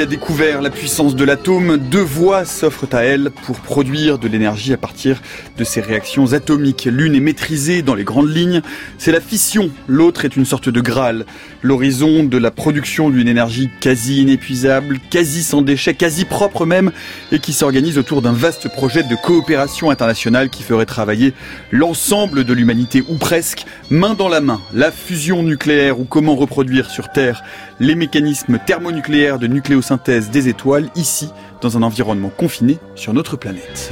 A découvert la puissance de l'atome, deux voies s'offrent à elle pour produire de l'énergie à partir de ces réactions atomiques. L'une est maîtrisée dans les grandes lignes, c'est la fission. L'autre est une sorte de Graal, l'horizon de la production d'une énergie quasi inépuisable, quasi sans déchets, quasi propre même, et qui s'organise autour d'un vaste projet de coopération internationale qui ferait travailler l'ensemble de l'humanité, ou presque, main dans la main. La fusion nucléaire ou comment reproduire sur Terre les mécanismes thermonucléaires de nucléosynthèse des étoiles ici, dans un environnement confiné sur notre planète.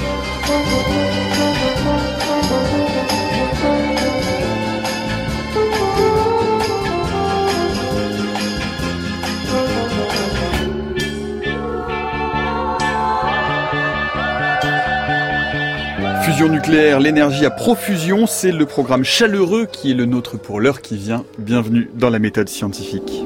Fusion nucléaire, l'énergie à profusion, c'est le programme chaleureux qui est le nôtre pour l'heure qui vient. Bienvenue dans la méthode scientifique.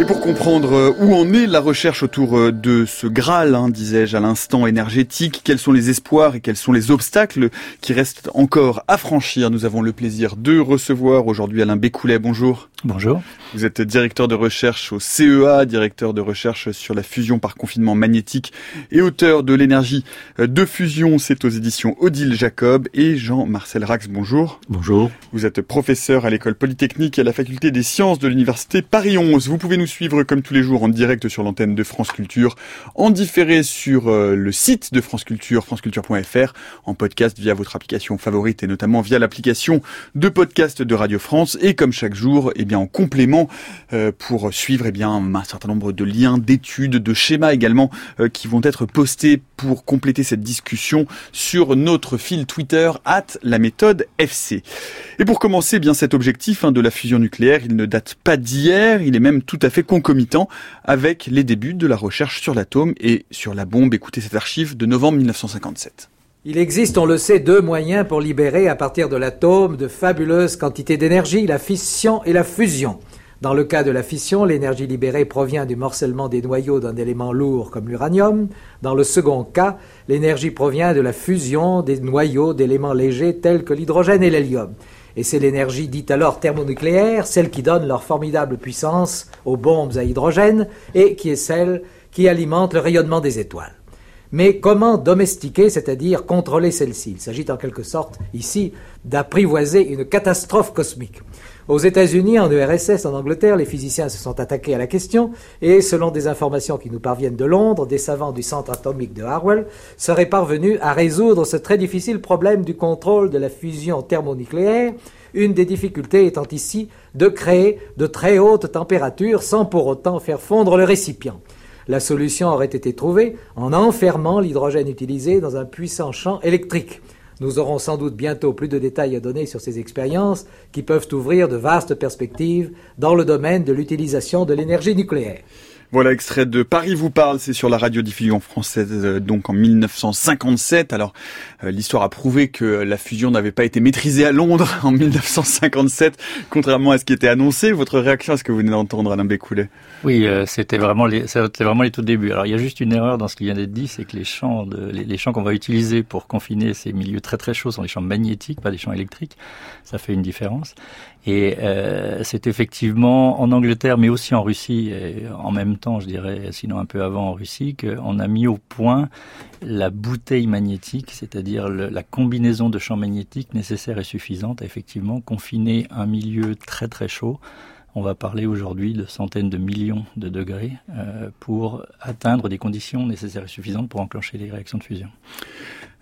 Et pour comprendre euh, où en est la recherche autour euh, de ce Graal, hein, disais-je à l'instant, énergétique, quels sont les espoirs et quels sont les obstacles qui restent encore à franchir, nous avons le plaisir de recevoir aujourd'hui Alain Bécoulet. Bonjour. Bonjour. Vous êtes directeur de recherche au CEA, directeur de recherche sur la fusion par confinement magnétique et auteur de l'énergie de fusion. C'est aux éditions Odile Jacob et Jean-Marcel Rax. Bonjour. Bonjour. Vous êtes professeur à l'école polytechnique et à la faculté des sciences de l'université Paris 11. Vous pouvez nous suivre comme tous les jours en direct sur l'antenne de France Culture, en différé sur euh, le site de France Culture, franceculture.fr, en podcast via votre application favorite et notamment via l'application de podcast de Radio France et comme chaque jour, eh bien, en complément euh, pour suivre eh bien, un certain nombre de liens, d'études, de schémas également euh, qui vont être postés pour compléter cette discussion sur notre fil Twitter at la méthode FC. Et pour commencer, eh bien cet objectif hein, de la fusion nucléaire, il ne date pas d'hier, il est même tout à fait concomitant avec les débuts de la recherche sur l'atome et sur la bombe. Écoutez cette archive de novembre 1957. Il existe, on le sait, deux moyens pour libérer à partir de l'atome de fabuleuses quantités d'énergie, la fission et la fusion. Dans le cas de la fission, l'énergie libérée provient du morcellement des noyaux d'un élément lourd comme l'uranium. Dans le second cas, l'énergie provient de la fusion des noyaux d'éléments légers tels que l'hydrogène et l'hélium. Et c'est l'énergie dite alors thermonucléaire, celle qui donne leur formidable puissance aux bombes à hydrogène et qui est celle qui alimente le rayonnement des étoiles. Mais comment domestiquer, c'est-à-dire contrôler celle-ci Il s'agit en quelque sorte ici d'apprivoiser une catastrophe cosmique. Aux États-Unis, en URSS, en Angleterre, les physiciens se sont attaqués à la question et, selon des informations qui nous parviennent de Londres, des savants du centre atomique de Harwell seraient parvenus à résoudre ce très difficile problème du contrôle de la fusion thermonucléaire, une des difficultés étant ici de créer de très hautes températures sans pour autant faire fondre le récipient. La solution aurait été trouvée en enfermant l'hydrogène utilisé dans un puissant champ électrique. Nous aurons sans doute bientôt plus de détails à donner sur ces expériences qui peuvent ouvrir de vastes perspectives dans le domaine de l'utilisation de l'énergie nucléaire. Voilà, extrait de Paris vous parle, c'est sur la radiodiffusion française, euh, donc en 1957. Alors, euh, l'histoire a prouvé que la fusion n'avait pas été maîtrisée à Londres en 1957, contrairement à ce qui était annoncé. Votre réaction à ce que vous venez d'entendre, Alain Bécoulet? Oui, euh, c'était vraiment les, vraiment les tout débuts. Alors, il y a juste une erreur dans ce qui vient d'être dit, c'est que les champs, de, les, champs qu'on va utiliser pour confiner ces milieux très très chauds sont les champs magnétiques, pas des champs électriques. Ça fait une différence. Et euh, c'est effectivement en Angleterre, mais aussi en Russie, et en même temps, je dirais, sinon un peu avant en Russie, qu'on a mis au point la bouteille magnétique, c'est-à-dire la combinaison de champs magnétiques nécessaires et suffisante à effectivement confiner un milieu très très chaud. On va parler aujourd'hui de centaines de millions de degrés euh, pour atteindre des conditions nécessaires et suffisantes pour enclencher les réactions de fusion.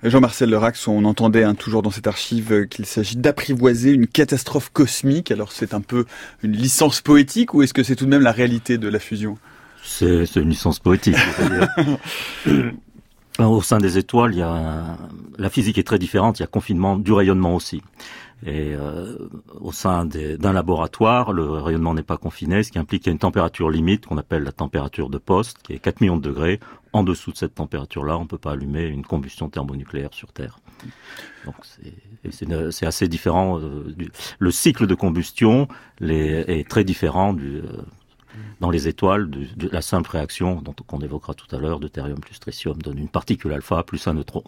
Jean-Marcel Lerax, on entendait hein, toujours dans cette archive euh, qu'il s'agit d'apprivoiser une catastrophe cosmique. Alors c'est un peu une licence poétique ou est-ce que c'est tout de même la réalité de la fusion? C'est une licence poétique. Au sein des étoiles, il y a la physique est très différente. Il y a confinement du rayonnement aussi. Et euh, au sein d'un laboratoire, le rayonnement n'est pas confiné, ce qui implique qu'il y a une température limite qu'on appelle la température de poste, qui est 4 millions de degrés. En dessous de cette température-là, on ne peut pas allumer une combustion thermonucléaire sur Terre. Donc c'est assez différent. Euh, le cycle de combustion est très différent euh, dans les étoiles de, la simple réaction qu'on évoquera tout à l'heure, deutérium plus tritium donne une particule alpha plus un neutron.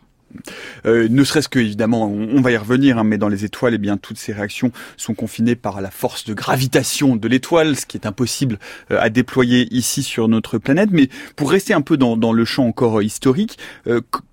Euh, ne serait-ce que évidemment, on, va y revenir, hein, mais dans les étoiles, eh bien toutes ces réactions sont confinées par la force de gravitation de l'étoile, ce qui est impossible euh, à déployer ici sur notre planète. Mais pour rester un peu dans, dans le champ encore historique,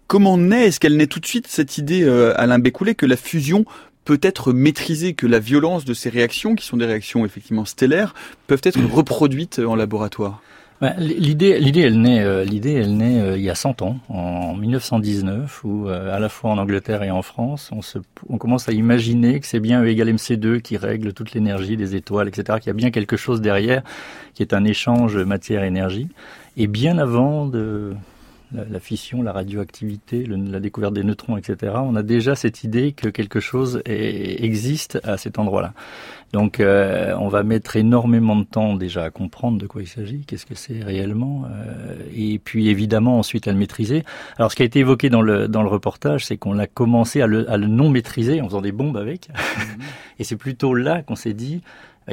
comment naît, est-ce qu'elle naît tout de suite cette idée, Alain Bécoulet, que la fusion peut être maîtrisée, que la violence de ces réactions, qui sont des réactions effectivement stellaires, peuvent être reproduites en laboratoire? Bah, l'idée, l'idée, elle naît, euh, l'idée, elle naît euh, il y a 100 ans, en 1919, où euh, à la fois en Angleterre et en France, on, se, on commence à imaginer que c'est bien E égale MC2 qui règle toute l'énergie des étoiles, etc. Qu'il y a bien quelque chose derrière, qui est un échange matière-énergie. Et bien avant de la, fission, la radioactivité, la découverte des neutrons, etc., on a déjà cette idée que quelque chose existe à cet endroit-là. Donc euh, on va mettre énormément de temps déjà à comprendre de quoi il s'agit, qu'est-ce que c'est réellement, euh, et puis évidemment ensuite à le maîtriser. Alors ce qui a été évoqué dans le, dans le reportage, c'est qu'on a commencé à le, à le non maîtriser en faisant des bombes avec, mhm. et c'est plutôt là qu'on s'est dit,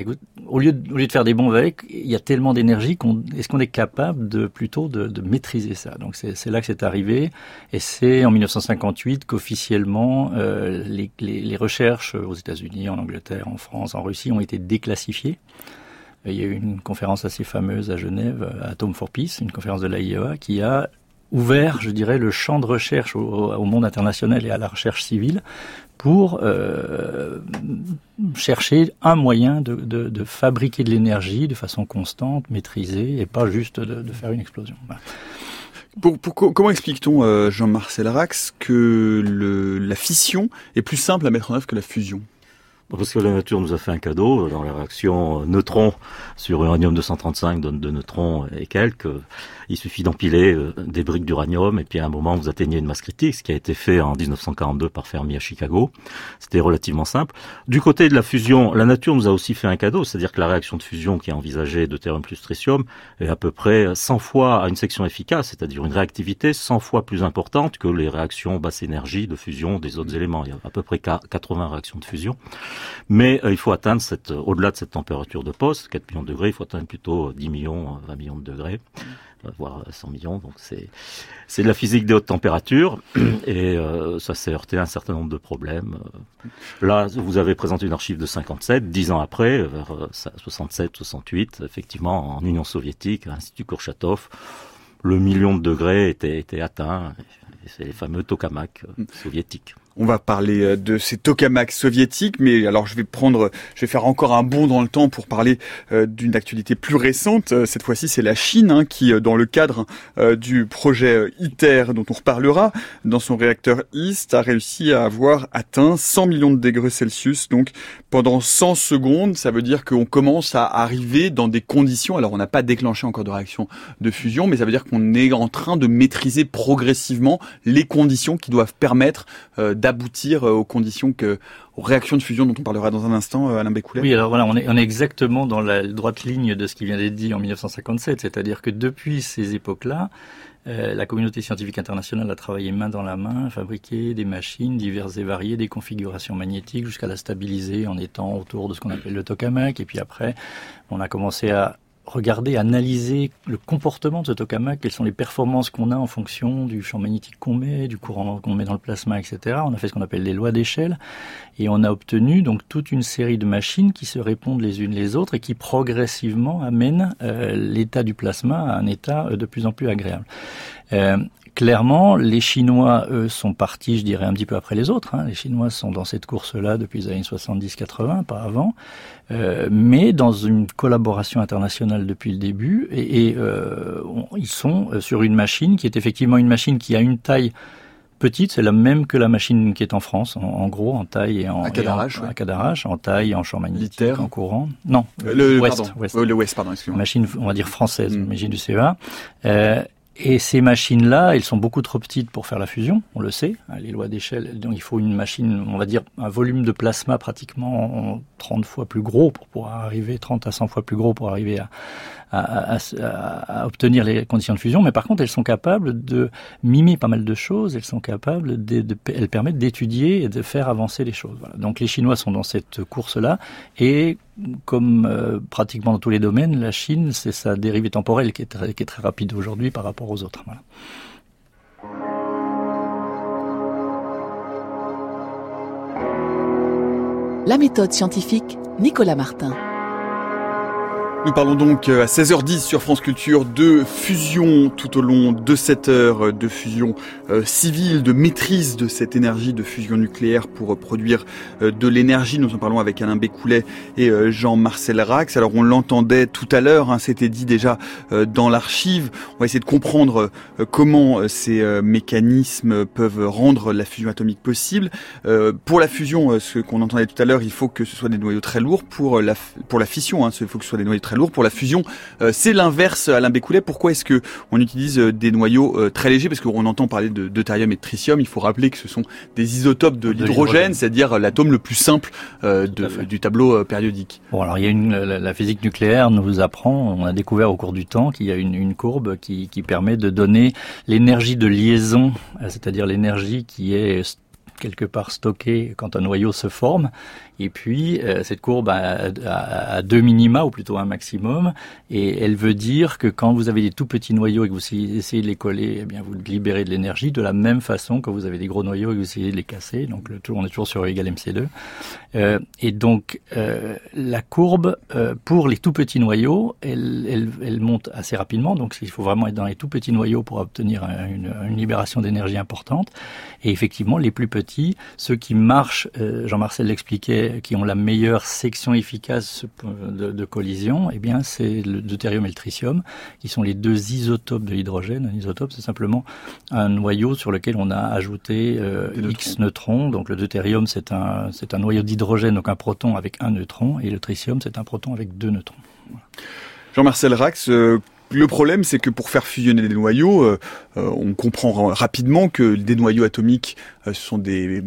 bah, au lieu, de, faire des bombes avec, il y a tellement d'énergie qu'on est-ce qu'on est capable de plutôt de, maîtriser ça? Donc c'est là que c'est arrivé, et c'est en 1958 qu'officiellement euh, les, recherches aux États-Unis, en Angleterre, en France, en Russie ont été déclassifiées. Il y a eu une conférence assez fameuse à Genève, à Atom for Peace, une conférence de l'AIEA, qui a ouvert, je dirais, le champ de recherche au, monde international et à la recherche civile pour euh, chercher un moyen de, de, de fabriquer de l'énergie de façon constante, maîtrisée, et pas juste de, de faire une explosion. Pour, pour, comment explique-t-on, euh, Jean-Marcel Rax, que le, la fission est plus simple à mettre en œuvre que la fusion? Parce que la nature nous a fait un cadeau dans la réaction neutron sur uranium 235 donne de neutrons et quelques. Il suffit d'empiler euh, des briques d'uranium et puis à un moment vous atteignez une masse critique, ce qui a été fait en 1942 par Fermi à Chicago. C'était relativement simple. Du côté de la fusion, la nature nous a aussi fait un cadeau, c'est-à-dire que la réaction de fusion qui est envisagée de terrum plus tritium est à peu près 100 fois à une section efficace, c'est-à-dire une réactivité 100 fois plus importante que les réactions basse énergie de fusion des autres éléments. Il y a à peu près 80 réactions de fusion. Mais euh, il faut atteindre cette, au-delà de cette température de poste, 4 millions de degrés, il faut atteindre plutôt 10 millions, 20 millions de degrés voire 100 millions. Donc c'est c'est de la physique des hautes températures et euh, ça s'est heurté à un certain nombre de problèmes. Là, vous avez présenté une archive de 57, dix ans après, vers 67, euh, 68, effectivement en Union soviétique, à l'Institut Kurchatov, le million de degrés était, était atteint. C'est les fameux tokamaks euh, soviétiques. On va parler euh, de ces tokamaks soviétiques, mais alors je vais prendre, je vais faire encore un bond dans le temps pour parler euh, d'une actualité plus récente. Euh, cette fois-ci, c'est la Chine hein, qui, dans le cadre du projet ITER dont on reparlera, dans son réacteur East, a réussi à avoir atteint 100 millions de degrés Celsius. Donc pendant 100 secondes, ça veut dire qu'on commence à arriver dans des conditions. Alors on n'a pas déclenché encore de réaction de fusion, mais ça veut dire qu'on est en train de maîtriser progressivement les conditions qui doivent permettre d'aboutir euh, aux conditions que, aux réactions de fusion dont on parlera dans un instant, euh, Alain Bécoulet Oui, alors voilà, on est, on est exactement dans la droite ligne de ce qui vient d'être dit en 1957, c'est-à-dire que depuis ces époques-là, euh, la communauté scientifique internationale a travaillé main dans la main, fabriqué des machines diverses et variées, des configurations magnétiques, jusqu'à la stabiliser en étant autour de ce qu'on appelle le tokamak. Et puis après, on a commencé à regarder, analyser le comportement de ce tokamak, quelles sont les performances qu'on a en fonction du champ magnétique qu'on met, du courant qu'on met dans le plasma, etc. On a fait ce qu'on appelle les lois d'échelle et on a obtenu donc toute une série de machines qui se répondent les unes les autres et qui progressivement amènent euh, l'état du plasma à un état euh, de plus en plus agréable. Euh, clairement, les Chinois, eux, sont partis, je dirais, un petit peu après les autres. Hein. Les Chinois sont dans cette course-là depuis les années 70-80, pas avant, euh, mais dans une collaboration internationale depuis le début. Et, euh, ils sont euh, sur une machine qui est effectivement une machine qui a une taille petite, c'est la même que la machine qui est en France, en, gros, en taille et en à Cadarache, en, en taille, en champ magnétique, en courant. Non, le, West, le West, pardon, excusez-moi. Machine, on va dire française, mm. machine du CEA. Euh, et ces machines-là, elles sont beaucoup trop petites pour faire la fusion, on le sait. Les lois d'échelle, donc il faut une machine, on va dire un volume de plasma pratiquement 30 fois plus gros pour pouvoir arriver, 30 à 100 fois plus gros pour arriver à, à, obtenir les conditions de fusion, mais par contre, elles sont capables de mimer pas mal de choses, elles sont capables, de, permettent d'étudier et de faire avancer les choses. Donc les Chinois sont dans cette course-là, et comme euh, pratiquement dans tous les domaines, la Chine, c'est sa dérivée temporelle qui est très, rapide aujourd'hui par rapport aux autres. La méthode scientifique, Nicolas Martin. Nous parlons donc euh, à 16h10 sur France Culture de fusion tout au long de cette heure, de fusion euh, civile, de maîtrise de cette énergie de fusion nucléaire pour produire euh, de l'énergie. Nous en parlons avec Alain Bécoulet et Jean-Marcel Rax. Alors on l'entendait tout à l'heure, hein, c'était dit déjà dans l'archive. On va essayer de comprendre comment ces mécanismes peuvent rendre la fusion atomique possible. Pour la fusion, ce qu'on entendait tout à l'heure, il faut que ce soit des noyaux très lourds. Pour la, pour la fission, hein, il faut que ce soit des noyaux très lourd. Pour la fusion, euh, c'est l'inverse, Alain Bécoulet. Pourquoi est-ce que on utilise euh, des noyaux euh, très légers? Parce qu'on entend parler de deutérium et de tritium. Il faut rappeler que ce sont des isotopes de, l'hydrogène, c'est-à-dire l'atome le plus simple du tableau périodique. Bon, alors il y a une, la, physique nucléaire nous apprend, on a découvert au cours du temps qu'il y a une, une courbe qui, qui permet de donner l'énergie de liaison, c'est-à-dire l'énergie qui est quelque part stockée quand un noyau se forme et puis, euh, cette courbe a, deux minima, ou plutôt un maximum, et elle veut dire que quand vous avez des tout petits noyaux et que vous essayez de les coller, eh bien, vous libérez de l'énergie de la même façon que vous avez des gros noyaux et que vous essayez de les casser. Donc, on est toujours sur E égale MC2. Euh, et donc, euh, la courbe, pour les tout petits noyaux, elle, elle, elle, monte assez rapidement. Donc, il faut vraiment être dans les tout petits noyaux pour obtenir une, une libération d'énergie importante. Et effectivement, les plus petits, ceux qui marchent, Jean-Marcel l'expliquait, qui ont la meilleure section efficace de, collision, eh bien, c'est le deutérium et le tritium, qui sont les deux isotopes de l'hydrogène. Un isotope, c'est simplement un noyau sur lequel on a ajouté euh, X neutrons. Donc, le deutérium, c'est un, c'est un noyau d'hydrogène, donc un proton avec un neutron, et le tritium, c'est un proton avec deux neutrons. Jean-Marcel Rax, euh, le problème, c'est que pour faire fusionner des noyaux, euh, euh, on comprend rapidement que des noyaux atomiques euh, sont des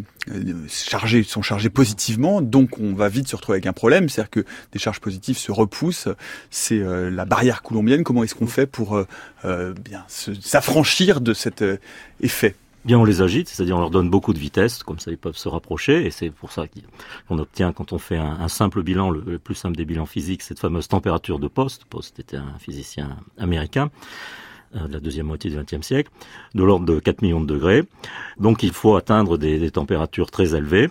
chargés, sont chargés positivement, donc on va vite se retrouver avec un problème, c'est-à-dire que des charges positives se repoussent. C'est la barrière coulombienne. Comment est-ce qu'on fait pour bien s'affranchir de cet effet? On les agite, c'est-à-dire on leur donne beaucoup de vitesse, comme ça ils peuvent se rapprocher, et c'est pour ça qu'on obtient quand on fait un, simple bilan, le, plus simple des bilans physiques, cette fameuse température de Post. Post était un physicien américain euh, de la deuxième moitié du XXe siècle, de l'ordre de 4 millions de degrés. Donc il faut atteindre des, températures très élevées,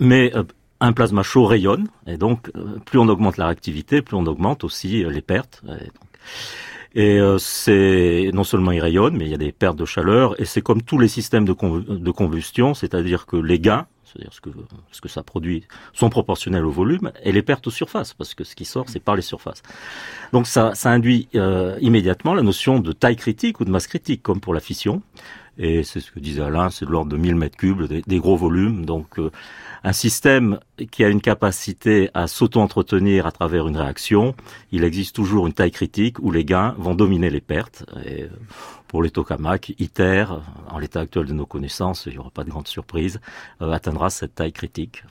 mais euh, un plasma chaud rayonne, et donc euh, plus on augmente la réactivité, plus on augmente aussi les pertes. Euh, c'est non seulement il rayonne, mais il y a des pertes de chaleur. Et c'est comme tous les systèmes de, combustion, c'est-à-dire que les gains, c'est-à-dire ce que, ce que ça produit, sont proportionnels au volume, et les pertes aux surfaces, parce que ce qui sort, c'est par les surfaces. Donc ça, ça induit euh, immédiatement la notion de taille critique ou de masse critique, comme pour la fission. Et c'est ce que disait Alain, c'est de l'ordre de 1000 mètres cubes, des, gros volumes. Donc euh, un système qui a une capacité à s'auto-entretenir à travers une réaction, il existe toujours une taille critique où les gains vont dominer les pertes. Et pour les tokamaks, ITER, en l'état actuel de nos connaissances, il n'y aura pas de grande surprise, euh, atteindra cette taille critique.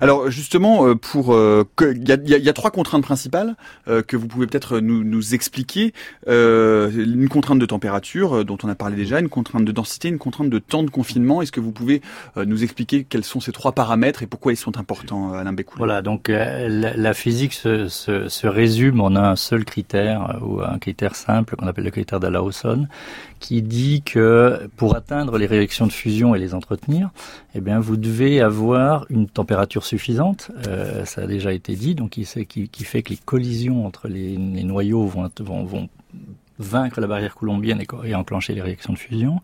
Alors justement, euh, pour euh, il y a, trois contraintes principales euh, que vous pouvez peut-être nous, nous expliquer. une contrainte de température dont on a parlé déjà, une contrainte de densité, une contrainte de temps de confinement. Est-ce que vous pouvez nous expliquer quels sont ces trois paramètres et pourquoi ils sont importants, Alain Bécoul? Voilà, donc la, physique se, se, se, résume en un seul critère ou un critère simple qu'on appelle le critère de qui dit que pour atteindre les réactions de fusion et les entretenir, eh bien vous devez avoir une température suffisante, euh, ça a déjà été dit, donc qui, fait que les collisions entre les, noyaux vont vaincre la barrière coulombienne et, enclencher les réactions de fusion.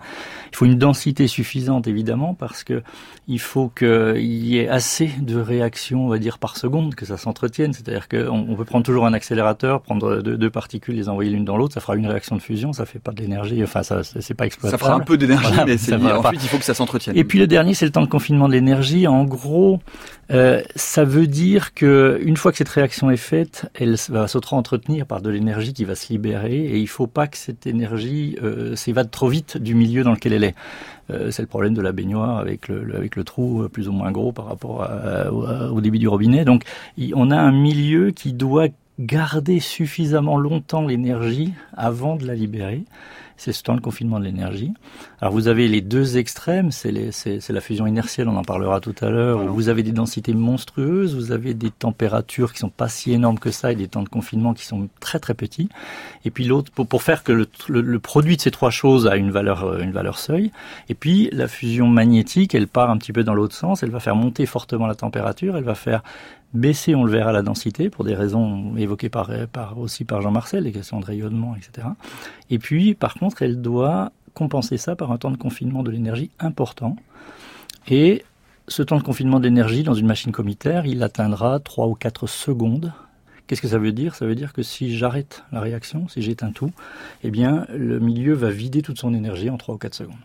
Il faut une densité suffisante évidemment parce que il faut qu'il y ait assez de réactions, on va dire par seconde, que ça s'entretienne. C'est-à-dire qu'on on peut prendre toujours un accélérateur, prendre deux, particules, les envoyer l'une dans l'autre, ça fera une réaction de fusion, ça fait pas de l'énergie. Enfin, ça c'est pas exploitable. Ça fera un peu d'énergie, mais c'est ensuite il faut que ça s'entretienne. Et puis le dernier, c'est le temps de confinement de l'énergie. En gros, euh, ça veut dire que une fois que cette réaction est faite, elle va s'auto-entretenir par de l'énergie qui va se libérer et il faut pas que cette énergie euh, s'évade trop vite du milieu dans lequel elle est. Euh, c'est le problème de la baignoire avec le, avec le trou euh, plus ou moins gros par rapport au débit du robinet. Donc on a un milieu qui doit garder suffisamment longtemps l'énergie avant de la libérer. C'est ce temps de confinement de l'énergie. Alors vous avez les deux extrêmes, c'est la fusion inertielle, on en parlera tout à l'heure, vous avez des densités monstrueuses, vous avez des températures qui sont pas si énormes que ça et des temps de confinement qui sont très très petits. Et puis l'autre, pour, pour, faire que le, le, produit de ces trois choses a une valeur, euh, une valeur seuil. Et puis la fusion magnétique, elle part un petit peu dans l'autre sens, elle va faire monter fortement la température, elle va faire baisser, on le verra, la densité pour des raisons évoquées par, par aussi par Jean-Marcel, les questions de rayonnement, etc. Et puis, par contre, elle doit compenser ça par un temps de confinement de l'énergie important. Et ce temps de confinement de l'énergie dans une machine commutaire, il atteindra 3 ou 4 secondes. Qu'est-ce que ça veut dire? Ça veut dire que si j'arrête la réaction, si j'éteins tout, eh bien, le milieu va vider toute son énergie en 3 ou 4 secondes.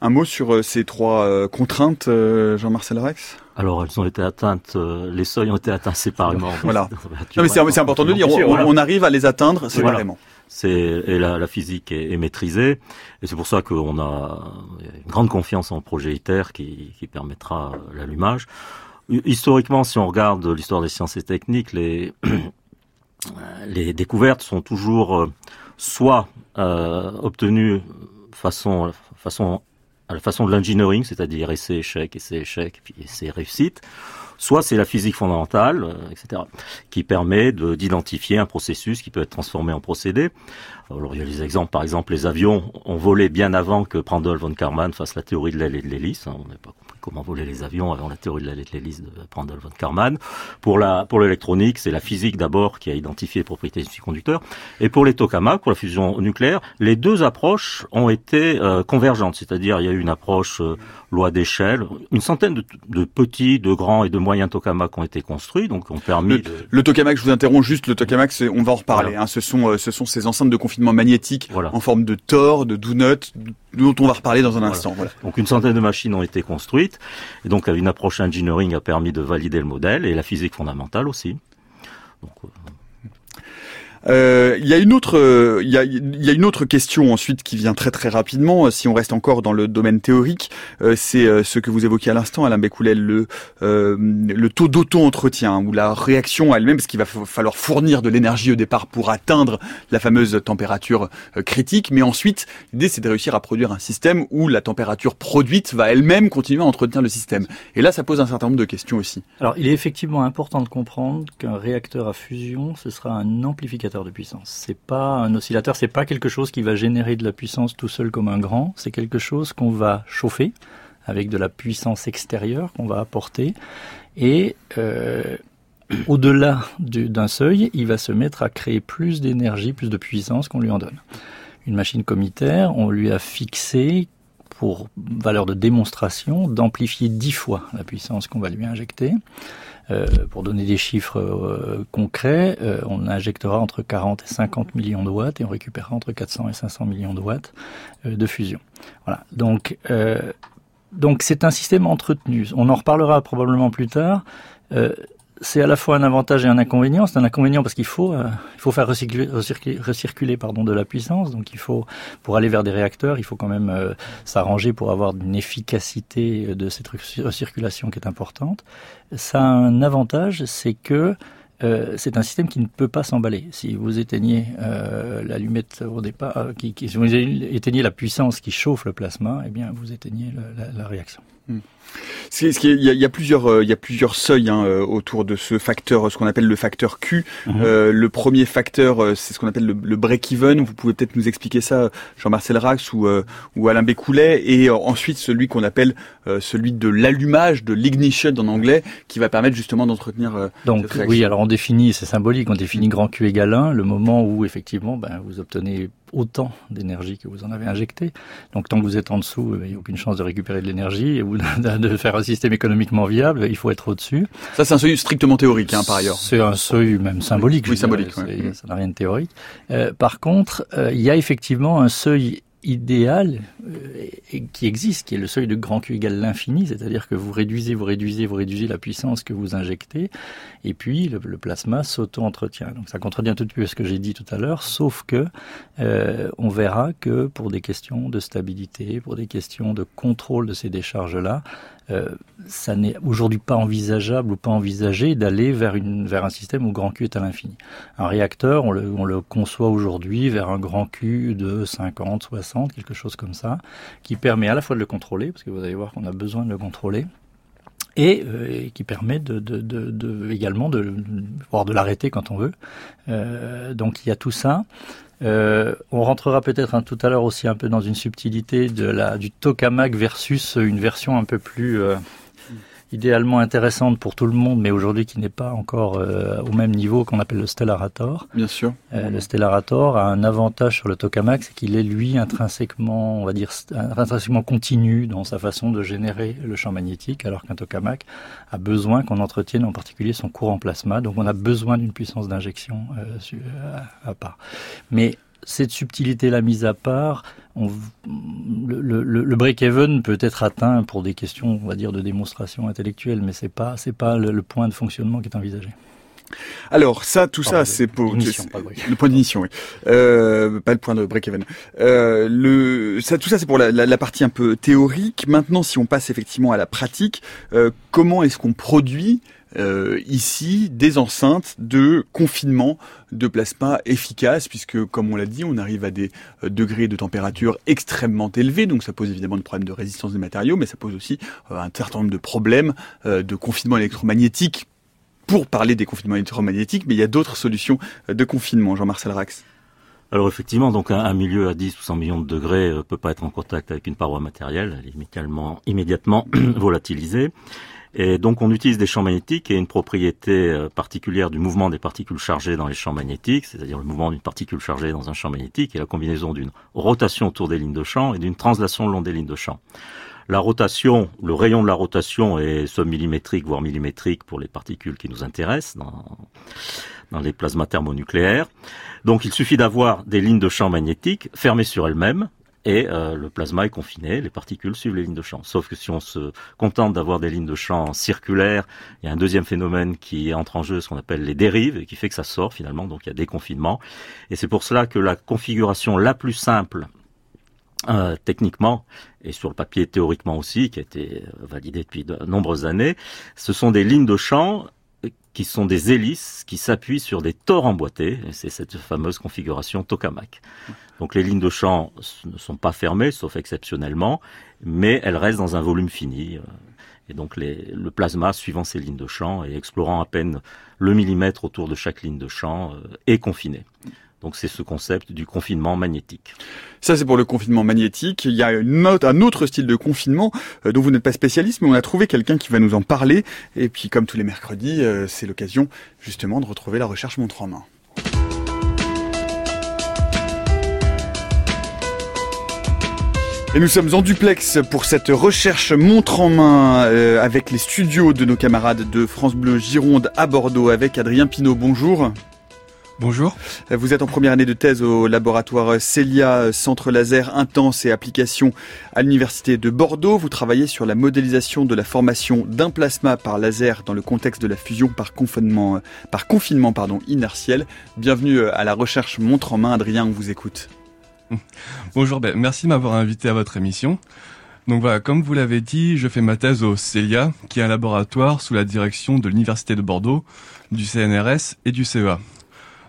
Un mot sur euh, ces trois euh, contraintes, euh, Jean-Marcel Rex alors, elles ont été atteintes, les seuils ont été atteints séparément. Voilà. non, mais c'est important de le dire. On, arrive à les atteindre séparément. C'est et la, la, physique est, est maîtrisée et c'est pour ça qu'on a une grande confiance en le projet ITER qui, qui permettra l'allumage. Historiquement, si on regarde l'histoire des sciences et techniques, les les découvertes sont toujours soit euh, obtenues façon façon à la façon de l'engineering, c'est-à-dire essai, échec, essai, échec, puis essai, réussite. Soit c'est la physique fondamentale, euh, etc., qui permet d'identifier un processus qui peut être transformé en procédé. Alors il y a les exemples, par exemple, les avions ont volé bien avant que Prandtl von Karman fasse la théorie de l'aile et de l'hélice. Hein, on n'a pas comment voler les avions avant la théorie de de l'hélice de Prandtl von Karman. Pour la pour l'électronique, c'est la physique d'abord qui a identifié les propriétés du conducteur. Et pour les tokamaks, pour la fusion nucléaire, les deux approches ont été euh, convergentes, c'est-à-dire il y a eu une approche euh, loi d'échelle, une centaine de, de, petits, de grands et de moyens tokamaks ont été construits, donc ont permis. Le, le tokamak, je vous interromps juste, le tokamak, on va en reparler. Hein, ce sont euh, ce sont ces enceintes de confinement magnétique en forme de Thor, de donut, dont on va reparler dans un instant. Donc une centaine de machines ont été construites, et donc une approche engineering a permis de valider le modèle, et la physique fondamentale aussi. Donc, euh, euh, il y a une autre, euh, question ensuite qui vient très très rapidement. Euh, si on reste encore dans le domaine théorique, c'est ce que vous évoquiez à l'instant, Alain Bécoulet, le le taux d'auto-entretien ou la réaction elle-même, parce qu'il va falloir fournir de l'énergie au départ pour atteindre la fameuse température critique, mais ensuite l'idée c'est de réussir à produire un système où la température produite va elle-même continuer à entretenir le système. Et là, ça pose un certain nombre de questions aussi. Alors, il est effectivement important de comprendre qu'un réacteur à fusion, ce sera un amplificateur de puissance. C'est pas un oscillateur, c'est pas quelque chose qui va générer de la puissance tout seul comme un grand. C'est quelque chose qu'on va chauffer avec de la puissance extérieure qu'on va apporter et euh, au-delà d'un seuil, il va se mettre à créer plus d'énergie, plus de puissance qu'on lui en donne. Une machine comitaire, on lui a fixé pour valeur de démonstration d'amplifier dix fois la puissance qu'on va lui injecter. Euh, pour donner des chiffres euh, concrets, euh, on injectera entre 40 et 50 millions de watts et on récupérera entre 400 et 500 millions de watts de fusion. Voilà. Donc, donc c'est un système entretenu. On en reparlera probablement plus tard c'est à la fois un avantage et un inconvénient. C'est un inconvénient parce qu'il faut, euh, faut faire recirculer, pardon, de la puissance. Donc il faut, pour aller vers des réacteurs, il faut quand même euh, s'arranger pour avoir une efficacité de cette recirculation qui est importante. Ça a un avantage, c'est que euh, c'est un système qui ne peut pas s'emballer. Si vous éteignez l'allumette au départ, si vous éteignez la puissance qui chauffe le plasma, eh bien vous éteignez la réaction. Hmm. Il y, a, plusieurs, euh, il y a plusieurs seuils hein, euh, autour de ce facteur, ce qu'on appelle le facteur Q. Mhm. Euh, le premier facteur, c'est ce qu'on appelle le, break-even. Vous pouvez peut-être nous expliquer ça, Jean-Marcel Rax ou, ou Alain Bécoulet. Et ensuite celui qu'on appelle celui de l'allumage, de l'ignition en anglais, qui va permettre justement d'entretenir. Donc oui, alors on définit, c'est symbolique, on définit grand Q égale 1, le moment où effectivement, ben, vous obtenez autant d'énergie que vous en avez injecté. Donc tant que vous êtes en dessous, il n'y a aucune chance de récupérer de l'énergie vous de faire un système économiquement viable, il faut être au-dessus. Ça, c'est un seuil strictement théorique, hein, par ailleurs. C'est un seuil même symbolique. Oui, symbolique. Ça n'a rien de théorique. Euh, par contre, euh, il y a effectivement un seuil idéal, euh, qui existe, qui est le seuil de grand Q égale l'infini, c'est-à-dire que vous réduisez, vous réduisez, vous réduisez la puissance que vous injectez, et puis le, plasma s'auto-entretient. Donc ça contredit un tout petit peu ce que j'ai dit tout à l'heure, sauf que euh, on verra que pour des questions de stabilité, pour des questions de contrôle de ces décharges-là, euh, ça n'est aujourd'hui pas envisageable ou pas envisagé d'aller vers, un système où grand Q est à l'infini. Un réacteur, on le, on le conçoit aujourd'hui vers un grand Q de 50, 60, quelque chose comme ça, qui permet à la fois de le contrôler, parce que vous allez voir qu'on a besoin de le contrôler, et, euh, qui permet également de, de l'arrêter quand on veut. Euh, donc il y a tout ça. Euh, on rentrera peut-être tout à l'heure aussi un peu dans une subtilité de la, du tokamak versus une version un peu plus euh, idéalement intéressante pour tout le monde, mais aujourd'hui qui n'est pas encore euh, au même niveau qu'on appelle le Stellarator. Bien sûr. Euh, le Stellarator a un avantage sur le tokamak, c'est qu'il est lui intrinsèquement, on va dire, intrinsèquement continu dans sa façon de générer le champ magnétique, alors qu'un tokamak a besoin qu'on entretienne en particulier son courant plasma, donc on a besoin d'une puissance d'injection euh, à part. Mais cette subtilité-là mise à part, on, le, le, le break-even peut être atteint pour des questions, on va dire, de démonstration intellectuelle, mais c'est pas, c'est pas le, point de fonctionnement qui est envisagé. Alors ça, tout ça, c'est pour le, point d'initiation, oui. Euh, pas le point de break-even. Euh, le, ça, tout ça, c'est pour la, la, la, partie un peu théorique. Maintenant, si on passe effectivement à la pratique, euh, comment est-ce qu'on produit euh, ici des enceintes de confinement de plasma efficaces, puisque comme on l'a dit, on arrive à des euh, degrés de température extrêmement élevés, donc ça pose évidemment des problèmes de résistance des matériaux, mais ça pose aussi euh, un certain nombre de problèmes de confinement électromagnétique pour parler des confinements électromagnétiques, mais il y a d'autres solutions de confinement, Jean-Marcel Rax. Alors effectivement, donc un, milieu à 10 ou 100 millions de degrés peut pas être en contact avec une paroi matérielle, elle est immédiatement volatilisée. Et donc on utilise des champs magnétiques et une propriété euh, particulière du mouvement des particules chargées dans les champs magnétiques, c'est-à-dire le mouvement d'une particule chargée dans un champ magnétique et la combinaison d'une rotation autour des lignes de champ et d'une translation le long des lignes de champ. La rotation, le rayon de la rotation est submillimétrique, voire millimétrique pour les particules qui nous intéressent dans, dans les plasmas thermonucléaires. Donc il suffit d'avoir des lignes de champ magnétiques fermées sur elles-mêmes, et euh, le plasma est confiné, les particules suivent les lignes de champ. Sauf que si on se contente d'avoir des lignes de champ circulaires, il y a un deuxième phénomène qui entre en jeu, ce qu'on appelle les dérives, et qui fait que ça sort finalement, donc il y a des confinements. Et c'est pour cela que la configuration la plus simple euh, techniquement et sur le papier théoriquement aussi, qui a été euh, validé depuis de nombreuses années, ce sont des lignes de champ qui sont des hélices qui s'appuient sur des tors emboîtés. C'est cette fameuse configuration tokamak. Donc les lignes de champ ne sont pas fermées, sauf exceptionnellement, mais elles restent dans un volume fini. Euh, et donc le plasma, suivant ces lignes de champ et explorant à peine le millimètre autour de chaque ligne de champ, euh, est confiné. Donc c'est ce concept du confinement magnétique. Ça c'est pour le confinement magnétique. Il y a un autre style de confinement euh, dont vous n'êtes pas spécialiste, mais on a trouvé quelqu'un qui va nous en parler. Et puis comme tous les mercredis, euh, c'est l'occasion justement de retrouver la recherche montre en main. Et nous sommes en duplex pour cette recherche montre en main euh, avec les studios de nos camarades de France Bleu Gironde à Bordeaux avec Adrien Pinault. Bonjour. Bonjour. Vous êtes en première année de thèse au laboratoire Celia, Centre Laser Intense et Applications à l'Université de Bordeaux. Vous travaillez sur la modélisation de la formation d'un plasma par laser dans le contexte de la fusion par confinement, par confinement pardon, inertiel. Bienvenue à la recherche montre en main. Adrien, on vous écoute. Bonjour, ben, merci de m'avoir invité à votre émission. Donc voilà, comme vous l'avez dit, je fais ma thèse au CELIA, qui est un laboratoire sous la direction de l'Université de Bordeaux, du CNRS et du CEA.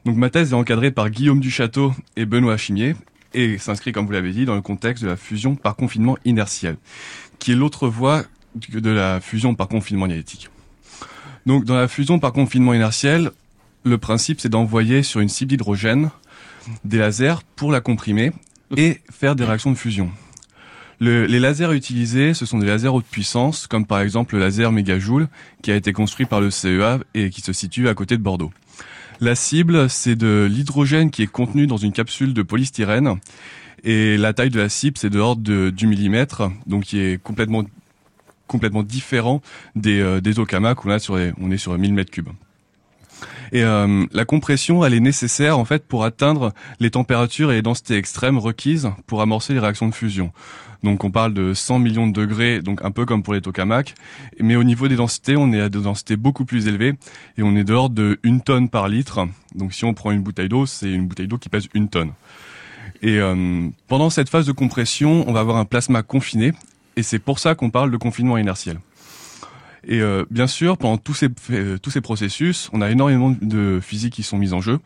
Donc ma thèse est encadrée par Guillaume Duchâteau et Benoît Chimier et s'inscrit, comme vous l'avez dit, dans le contexte de la fusion par confinement inertiel, qui est l'autre voie de la fusion par confinement magnétique. Donc dans la fusion par confinement inertiel, le principe c'est d'envoyer sur une cible d'hydrogène des lasers pour la comprimer et faire des réactions de fusion. les lasers utilisés, ce sont des lasers haute puissance, comme par exemple le laser mégajoule, qui a été construit par le CEA et qui se situe à côté de Bordeaux. La cible, c'est de l'hydrogène qui est contenu dans une capsule de polystyrène. Et la taille de la cible, c'est de l'ordre du millimètre, donc qui est complètement complètement différent des, euh, des où a sur on est sur 1000 mètres cubes. Et euh, la compression, elle est nécessaire en fait pour atteindre les températures et les densités extrêmes requises pour amorcer les réactions de fusion. Donc on parle de 100 millions de degrés, donc un peu comme pour les tokamaks. Mais au niveau des densités, on est à des densités beaucoup plus élevées et on est de l'ordre de une tonne par litre. Donc si on prend une bouteille d'eau, c'est une bouteille d'eau qui pèse une tonne. Et euh, pendant cette phase de compression, on va avoir un plasma confiné et c'est pour ça qu'on parle de confinement inertiel. Et euh, bien sûr, pendant tous ces, euh, tous ces processus, on a énormément de physiques qui sont mises en jeu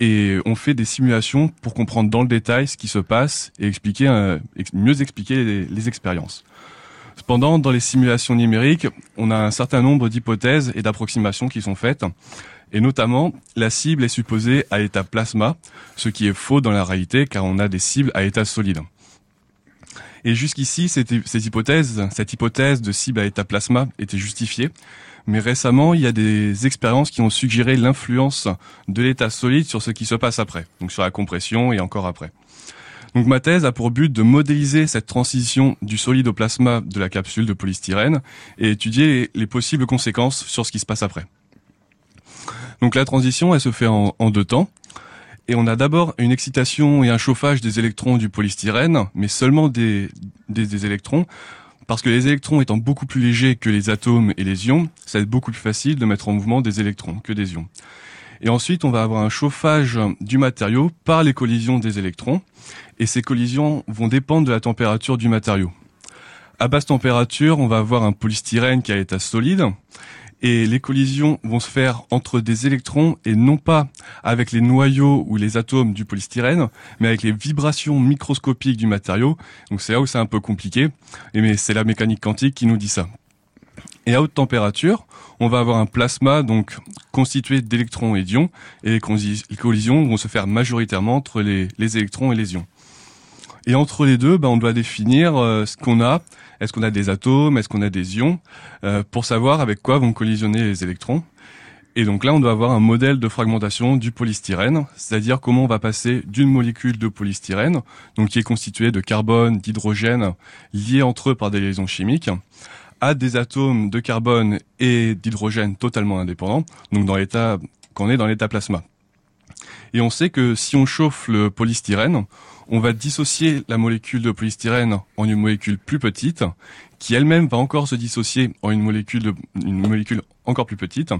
et on fait des simulations pour comprendre dans le détail ce qui se passe et expliquer euh, mieux expliquer les, les, expériences. Cependant, dans les simulations numériques, on a un certain nombre d'hypothèses et d'approximations qui sont faites. Et notamment, la cible est supposée à état plasma, ce qui est faux dans la réalité car on a des cibles à état solide. Et jusqu'ici, cette, hypothèse, cette hypothèse de cible à état plasma était justifiée. Mais récemment, il y a des expériences qui ont suggéré l'influence de l'état solide sur ce qui se passe après, donc sur la compression et encore après. Donc ma thèse a pour but de modéliser cette transition du solide au plasma de la capsule de polystyrène et étudier les, possibles conséquences sur ce qui se passe après. Donc la transition, elle se fait en deux temps. Et on a d'abord une excitation et un chauffage des électrons du polystyrène, mais seulement des, électrons, parce que les électrons étant beaucoup plus légers que les atomes et les ions, ça va être beaucoup plus facile de mettre en mouvement des électrons que des ions. Et ensuite, on va avoir un chauffage du matériau par les collisions des électrons, et ces collisions vont dépendre de la température du matériau. À basse température, on va avoir un polystyrène qui a l'état solide, et les collisions vont se faire entre des électrons et non pas avec les noyaux ou les atomes du polystyrène, mais avec les vibrations microscopiques du matériau. Donc c'est là où c'est un peu compliqué, mais c'est la mécanique quantique qui nous dit ça. Et à haute température, on va avoir un plasma donc constitué d'électrons et d'ions, et les collisions vont se faire majoritairement entre les, électrons et les ions. Et entre les deux, ben, on doit définir euh, ce qu'on a est-ce qu'on a des atomes? Est-ce qu'on a des ions? Euh, Pour savoir avec quoi vont collisionner les électrons. Et donc là, on doit avoir un modèle de fragmentation du polystyrène, c'est-à-dire comment on va passer d'une molécule de polystyrène, donc qui est constituée de carbone, d'hydrogène, liés entre eux par des liaisons chimiques, à des atomes de carbone et d'hydrogène totalement indépendants, donc dans l'état qu'on est dans l'état plasma. Et on sait que si on chauffe le polystyrène, on va dissocier la molécule de polystyrène en une molécule plus petite, qui elle-même va encore se dissocier en une molécule, une molécule encore plus petite,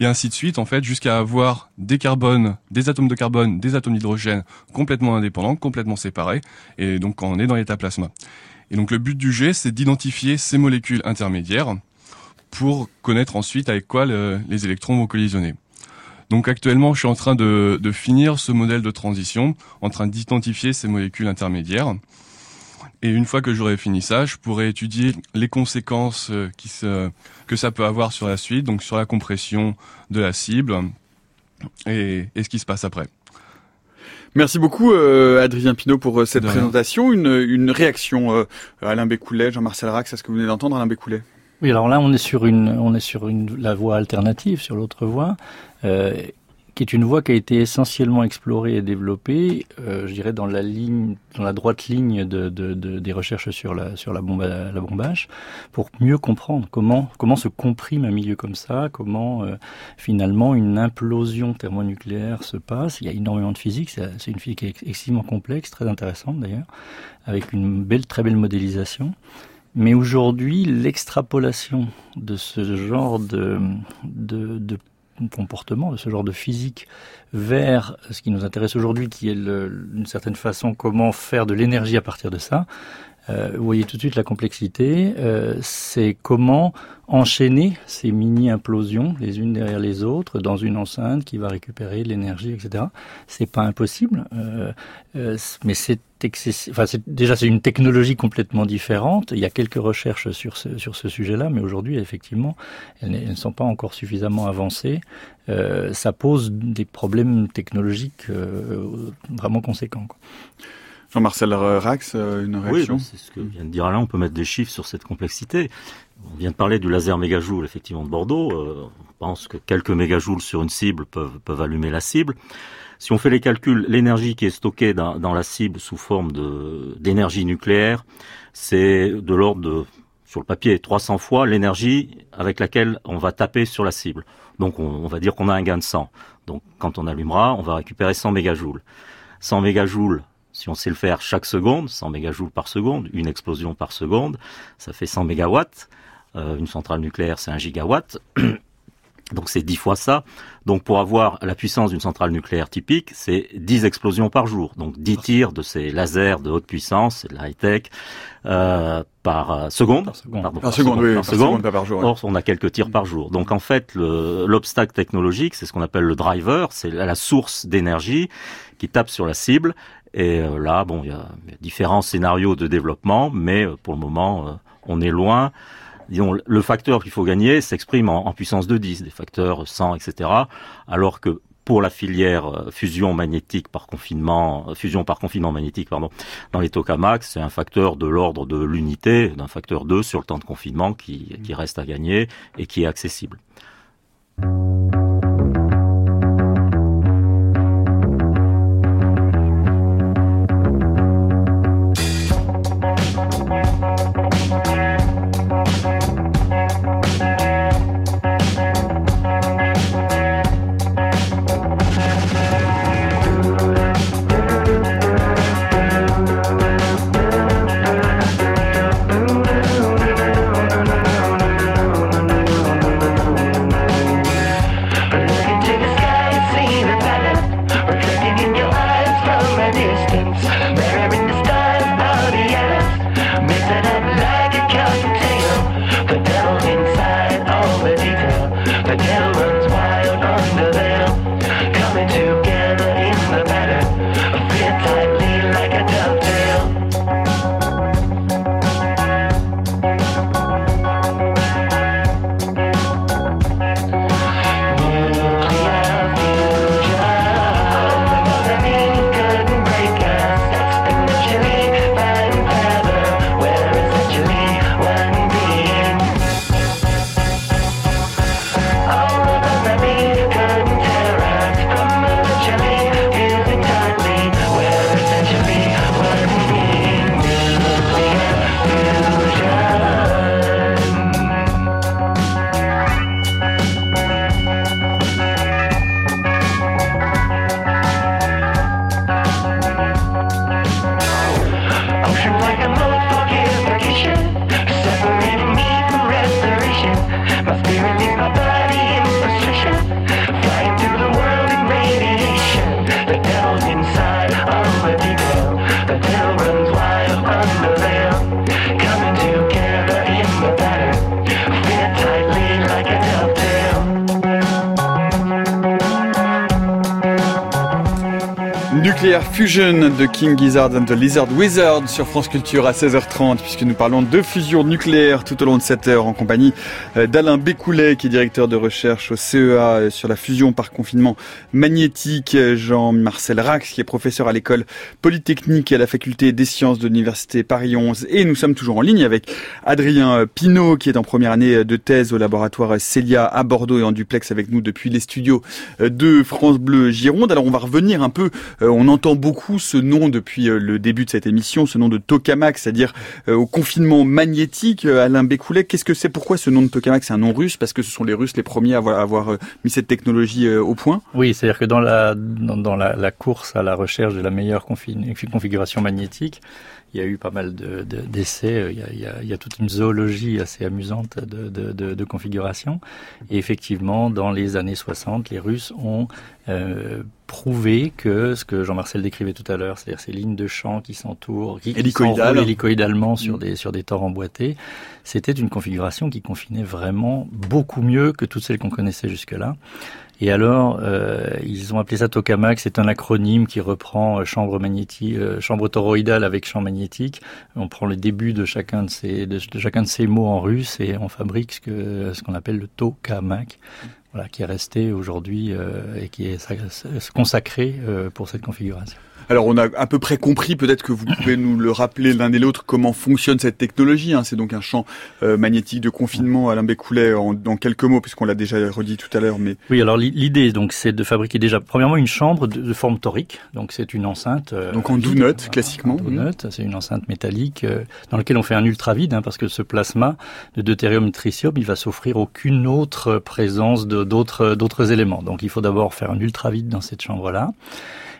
et ainsi de suite, en fait, jusqu'à avoir des carbones, des atomes de carbone, des atomes d'hydrogène complètement indépendants, complètement séparés, et donc quand on est dans l'état plasma. Et donc le but du jet, c'est d'identifier ces molécules intermédiaires pour connaître ensuite avec quoi les électrons vont collisionner. Donc actuellement, je suis en train de, finir ce modèle de transition, en train d'identifier ces molécules intermédiaires. Et une fois que j'aurai fini ça, je pourrai étudier les conséquences euh, qui se, que ça peut avoir sur la suite, donc sur la compression de la cible et, ce qui se passe après. Merci beaucoup euh, Adrien Pinault pour euh, cette présentation. Une, réaction Alain Bécoulet, Jean-Marcel Rax, à ce que vous venez d'entendre Alain Bécoulet? Oui, alors là, on est sur une, on est sur une, la voie alternative, sur l'autre voie, euh, qui est une voie qui a été essentiellement explorée et développée, euh, je dirais, dans la ligne, dans la droite ligne de, de, de des recherches sur la, sur la bombe, la bombage, pour mieux comprendre comment, comment se comprime un milieu comme ça, comment euh, finalement une implosion thermonucléaire se passe. Il y a énormément de physique, c'est une physique extrêmement complexe, très intéressante d'ailleurs, avec une belle, très belle modélisation. Mais aujourd'hui, l'extrapolation de ce genre de, de, comportement, de ce genre de physique, vers ce qui nous intéresse aujourd'hui, qui est d'une certaine façon comment faire de l'énergie à partir de ça, euh, vous voyez tout de suite la complexité, euh, c'est comment enchaîner ces mini-implosions les unes derrière les autres dans une enceinte qui va récupérer l'énergie, etc. C'est pas impossible, euh, mais c'est Enfin, déjà c'est une technologie complètement différente. Il y a quelques recherches sur ce, sur ce sujet-là, mais aujourd'hui effectivement, elles, ne sont pas encore suffisamment avancées. ça pose des problèmes technologiques vraiment conséquents. Quoi. Jean-Marcel Rax, euh, une réaction Oui, c'est ce que vient de dire Alain, on peut mettre des chiffres sur cette complexité. On vient de parler du laser mégajoule, effectivement, de Bordeaux. Euh, on pense que quelques mégajoules sur une cible peuvent, peuvent allumer la cible. Si on fait les calculs, l'énergie qui est stockée dans, dans la cible sous forme d'énergie nucléaire, c'est de l'ordre de sur le papier 300 fois l'énergie avec laquelle on va taper sur la cible. Donc on, va dire qu'on a un gain de 100. Donc quand on allumera, on va récupérer 100 mégajoules. 100 mégajoules, si on sait le faire chaque seconde, 100 mégajoules par seconde, une explosion par seconde, ça fait 100 mégawatts. Euh, une centrale nucléaire, c'est un gigawatt. Donc c'est 10 fois ça. Donc pour avoir la puissance d'une centrale nucléaire typique, c'est 10 explosions par jour. Donc 10 tirs de ces lasers de haute puissance, c'est de la high-tech, euh, par euh, seconde. Par seconde, par, seconde, oui, par, seconde, pas par jour. Or, on a quelques tirs par jour. Donc en fait, l'obstacle technologique, c'est ce qu'on appelle le driver, c'est la source d'énergie qui tape sur la cible. Et euh, là, bon, il y, a différents scénarios de développement, mais euh, pour le moment, on est loin le facteur qu'il faut gagner s'exprime en, puissance de 10, des facteurs 100, etc. Alors que pour la filière euh, fusion magnétique par confinement, euh, fusion par confinement magnétique, pardon, dans les tokamaks, c'est un facteur de l'ordre de l'unité, d'un facteur 2 sur le temps de confinement qui reste à gagner et qui est accessible. De King Gizzard and the Lizard Wizard sur France Culture à 16h30 puisque nous parlons de fusion nucléaire tout au long de cette heure en compagnie euh, d'Alain Bécoulet qui est directeur de recherche au CEA euh, sur la fusion par confinement magnétique, Jean-Marcel Rax qui est professeur à l'école polytechnique et à la faculté des sciences de l'université Paris 11 et nous sommes toujours en ligne avec Adrien Pinault qui est en première année de thèse au laboratoire Celia à Bordeaux et en duplex avec nous depuis les studios euh, de France Bleu Gironde. Alors on va revenir un peu, on entend beaucoup ce nom depuis euh, le début de cette émission, ce nom de tokamak, c'est-à-dire euh, au confinement magnétique. Euh, Alain Bécoulet, qu'est-ce que c'est Pourquoi ce nom de tokamak C'est un nom russe? Parce que ce sont les Russes les premiers à avoir, mis cette technologie au point? Oui, c'est-à-dire que dans la, dans, la, course à la recherche de la meilleure configuration magnétique, il y a eu pas mal d'essais, il, il, y a, toute une zoologie assez amusante de, de, de, configuration. Et effectivement, dans les années 60, les Russes ont euh, prouvé que ce que Jean-Marcel décrivait tout à l'heure, c'est-à-dire ces lignes de champ qui s'entourent, qui, Hélicoïdal. hélicoïdalement sur mm. des sur des tores emboîtés, c'était une configuration qui confinait vraiment beaucoup mieux que toutes celles qu'on connaissait jusque-là. Et alors, euh, ils ont appelé ça tokamak. C'est un acronyme qui reprend euh, chambre magnétique, euh, chambre toroïdale avec champ magnétique. On prend le début de chacun de ces de, chacun de ces mots en russe et on fabrique ce que ce qu'on appelle le tokamak. Voilà, qui est resté aujourd'hui et qui est consacré pour cette configuration. Alors on a à peu près compris, peut-être que vous pouvez nous le rappeler l'un et l'autre, comment fonctionne cette technologie. Hein. C'est donc un champ euh, magnétique de confinement, Alain Bécoulet, en, dans quelques mots, puisqu'on l'a déjà redit tout à l'heure. Mais Oui, alors l'idée, donc, c'est de fabriquer déjà, premièrement, une chambre de, forme torique. Donc c'est une enceinte... Euh, donc en donut, classiquement. En donut, c'est une enceinte métallique euh, dans laquelle on fait un ultra vide, hein, parce que ce plasma de deutérium et tritium, il va s'offrir aucune autre présence d'autres d'autres éléments. Donc il faut d'abord faire un ultra vide dans cette chambre-là.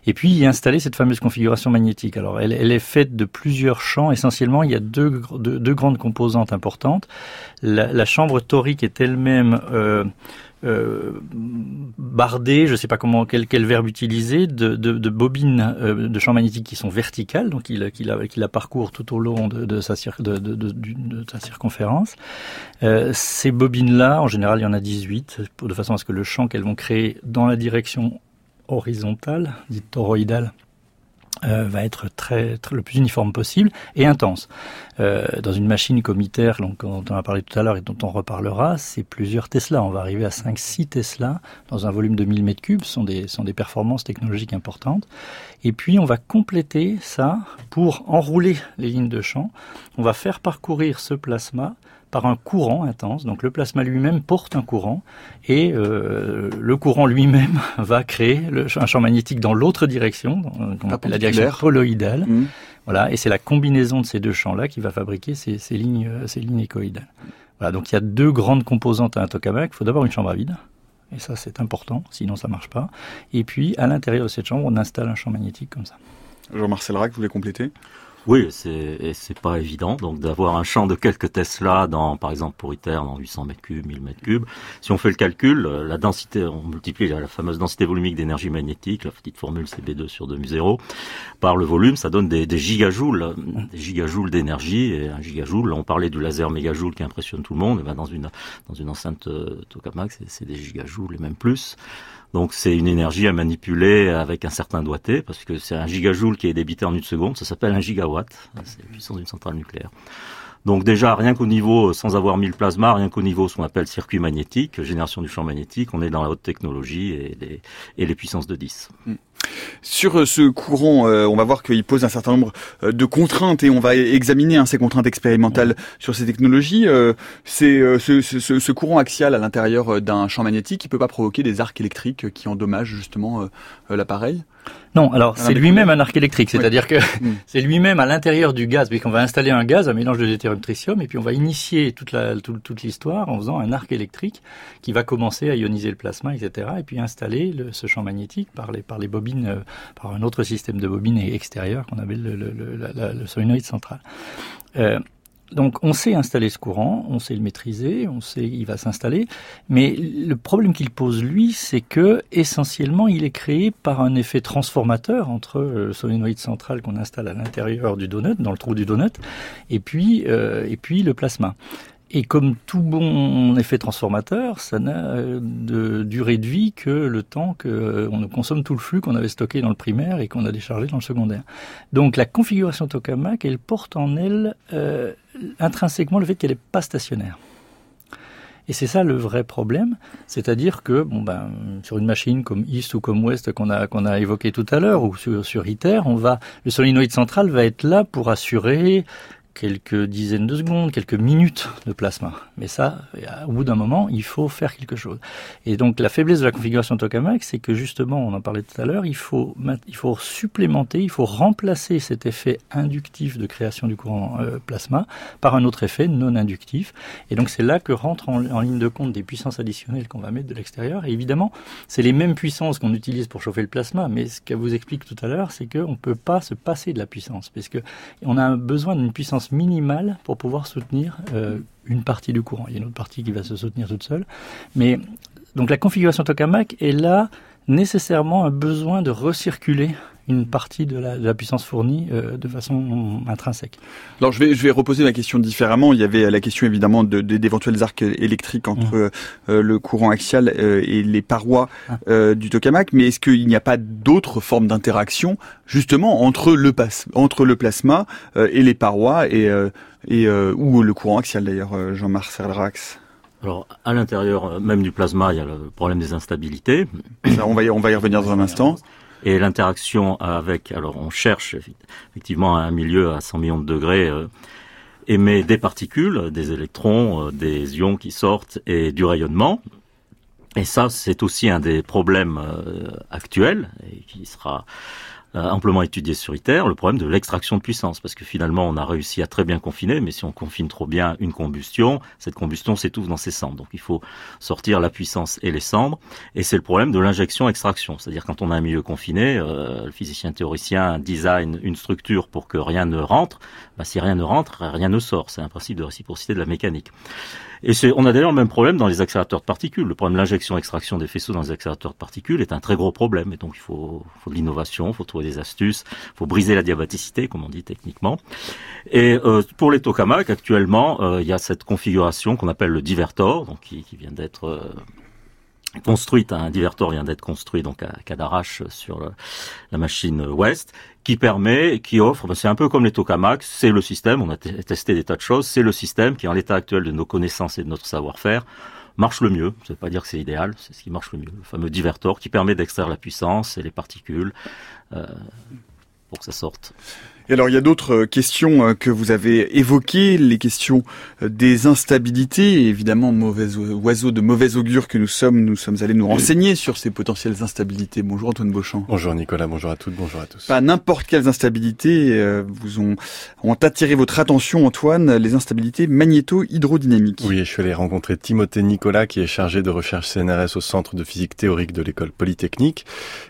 Et puis y installer cette fameuse configuration magnétique. Alors elle, est faite de plusieurs champs. Essentiellement, il y a deux, deux, grandes composantes importantes. La, chambre torique est elle-même euh, euh, bardée, je ne sais pas comment quel, quel verbe utiliser, de, de, bobines euh, de champs magnétiques qui sont verticales, donc il, qu'il la, la parcourt tout au long de, de sa, sa circonférence. Euh, ces bobines-là, en général, il y en a 18, de façon à ce que le champ qu'elles vont créer dans la direction horizontale, dite toroïdale, euh, va être très, le plus uniforme possible et intense. Euh, dans une machine comme ITER, donc, dont on a parlé tout à l'heure et dont on reparlera, c'est plusieurs Tesla. On va arriver à 5-6 Tesla dans un volume de 1000 mètres cubes. Ce sont des, sont des performances technologiques importantes. Et puis, on va compléter ça pour enrouler les lignes de champ. On va faire parcourir ce plasma par un courant intense. Donc le plasma lui-même porte un courant et euh, le courant lui-même va créer le, un champ magnétique dans l'autre direction, qu'on appelle la direction poloïdale. Mmh. Voilà, et c'est la combinaison de ces deux champs-là qui va fabriquer ces, ces, lignes, ces lignes échoïdales. Voilà, donc il y a deux grandes composantes à un tokamak. Il faut d'abord une chambre à vide. Et ça, c'est important, sinon ça marche pas. Et puis, à l'intérieur de cette chambre, on installe un champ magnétique comme ça. Jean-Marcel Rack, vous voulez compléter? Oui, c'est c'est pas évident. Donc d'avoir un champ de quelques Tesla dans, par exemple pour ITER, dans 800 mètres cubes, 1000 mètres cubes. Si on fait le calcul, euh, la densité, on multiplie la, fameuse densité volumique d'énergie magnétique, la petite formule CB2 sur 2 0 par le volume, ça donne des, gigajoules, des gigajoules d'énergie. Et un gigajoule, on parlait du laser mégajoule qui impressionne tout le monde. Et ben dans une dans une enceinte euh, tokamak, c'est des gigajoules et même plus. Donc c'est une énergie à manipuler avec un certain doigté, parce que c'est un gigajoule qui est débité en une seconde, ça s'appelle un gigawatt, c'est la puissance d'une centrale nucléaire. Donc déjà, rien qu'au niveau, sans avoir mis le plasma, rien qu'au niveau ce qu'on appelle circuit magnétique, génération du champ magnétique, on est dans la haute technologie et les, et les puissances de 10. Sur euh, ce courant, euh, on va voir qu'il pose un certain nombre euh, de contraintes et on va examiner hein, ces contraintes expérimentales sur ces technologies. c'est ce, ce, ce, courant axial à l'intérieur d'un champ magnétique qui peut pas provoquer des arcs électriques qui endommagent justement l'appareil. Non, alors c'est lui-même un arc électrique, c'est-à-dire que mm. c'est lui-même à l'intérieur du gaz, puisqu'on va installer un gaz, un mélange de deutérium tritium, et puis on va initier toute l'histoire en faisant un arc électrique qui va commencer à ioniser le plasma, etc., et puis installer le, ce champ magnétique par les par les bobines, euh, par un autre système de bobines extérieures qu'on appelle le, le, le, le solénoïde central. Euh, donc on sait installer ce courant, on sait le maîtriser, on sait il va s'installer, mais le problème qu'il pose lui, c'est que essentiellement il est créé par un effet transformateur entre le solénoïde central qu'on installe à l'intérieur du donut, dans le trou du donut, et puis euh, et puis le plasma. Et comme tout bon effet transformateur, ça n'a de durée de vie que le temps qu'on euh, consomme tout le flux qu'on avait stocké dans le primaire et qu'on a déchargé dans le secondaire. Donc la configuration tokamak, elle porte en elle euh, intrinsèquement le fait qu'elle n'est pas stationnaire. Et c'est ça le vrai problème, c'est-à-dire que bon ben sur une machine comme East ou comme West qu'on a qu'on a évoqué tout à l'heure ou sur, sur ITER, on va le solénoïde central va être là pour assurer quelques dizaines de secondes, quelques minutes de plasma. Mais ça, au bout d'un moment, il faut faire quelque chose. Et donc la faiblesse de la configuration tokamak, c'est que justement, on en parlait tout à l'heure, il faut, il faut supplémenter, il faut remplacer cet effet inductif de création du courant euh, plasma par un autre effet non inductif. Et donc c'est là que rentre en, en, ligne de compte des puissances additionnelles qu'on va mettre de l'extérieur. Et évidemment, c'est les mêmes puissances qu'on utilise pour chauffer le plasma, mais ce qu'elle vous explique tout à l'heure, c'est qu'on ne peut pas se passer de la puissance, parce que on a besoin d'une puissance minimale pour pouvoir soutenir euh, une partie du courant. Il y a une autre partie qui va se soutenir toute seule. Mais donc la configuration tokamak est là nécessairement un besoin de recirculer une partie de la, de la puissance fournie euh, de façon intrinsèque. Alors je vais je vais reposer ma question différemment. Il y avait la question évidemment de, d'éventuels arcs électriques entre mmh. euh, le courant axial euh, et les parois ah. euh, du tokamak, mais est-ce qu'il n'y a pas d'autres formes d'interaction justement entre le pas, entre le plasma euh, et les parois et et ou le courant axial d'ailleurs, Jean-Marc Serdrax? Alors, à l'intérieur même du plasma, il y a le problème des instabilités. Ça, on va y, on va y revenir dans un instant. Et l'interaction avec, alors on cherche effectivement un milieu à 100 millions de degrés euh, émet des particules, des électrons, euh, des ions qui sortent et du rayonnement. Et ça, c'est aussi un des problèmes euh, actuels et qui sera amplement étudié sur ITER, le problème de l'extraction de puissance, parce que finalement on a réussi à très bien confiner, mais si on confine trop bien une combustion, cette combustion s'étouffe dans ses cendres. Donc il faut sortir la puissance et les cendres, et c'est le problème de l'injection-extraction, c'est-à-dire quand on a un milieu confiné, euh, le physicien théoricien design une structure pour que rien ne rentre, bah, si rien ne rentre, rien ne sort. C'est un principe de réciprocité de la mécanique. Et on a d'ailleurs le même problème dans les accélérateurs de particules. Le problème de l'injection-extraction des faisceaux dans les accélérateurs de particules est un très gros problème. Et donc il faut, faut de l'innovation, il faut trouver des astuces, il faut briser la diabaticité, comme on dit techniquement. Et euh, pour les tokamaks, actuellement, euh, il y a cette configuration qu'on appelle le divertor, donc qui, qui vient d'être euh, construite, un divertor vient d'être construit donc à Cadarache sur la machine West, qui permet, qui offre, c'est un peu comme les tokamaks, c'est le système, on a testé des tas de choses, c'est le système qui en l'état actuel de nos connaissances et de notre savoir-faire marche le mieux. Ça veut pas dire que c'est idéal, c'est ce qui marche le mieux. Le fameux divertor qui permet d'extraire la puissance et les particules euh, pour que ça sorte. Et alors il y a d'autres euh, questions euh, que vous avez évoquées, les questions euh, des instabilités. évidemment, mauvais oiseaux de mauvais augure que nous sommes, nous sommes allés nous renseigner sur ces potentielles instabilités. Bonjour Antoine Beauchamp. Bonjour Nicolas, bonjour à toutes, bonjour à tous. Pas n'importe quelles instabilités vous ont, ont attiré votre attention Antoine, les instabilités magnéto-hydrodynamiques. Oui, je suis allé rencontrer Timothée Nicolas qui est chargé de recherche CNRS au Centre de physique théorique de l'école polytechnique.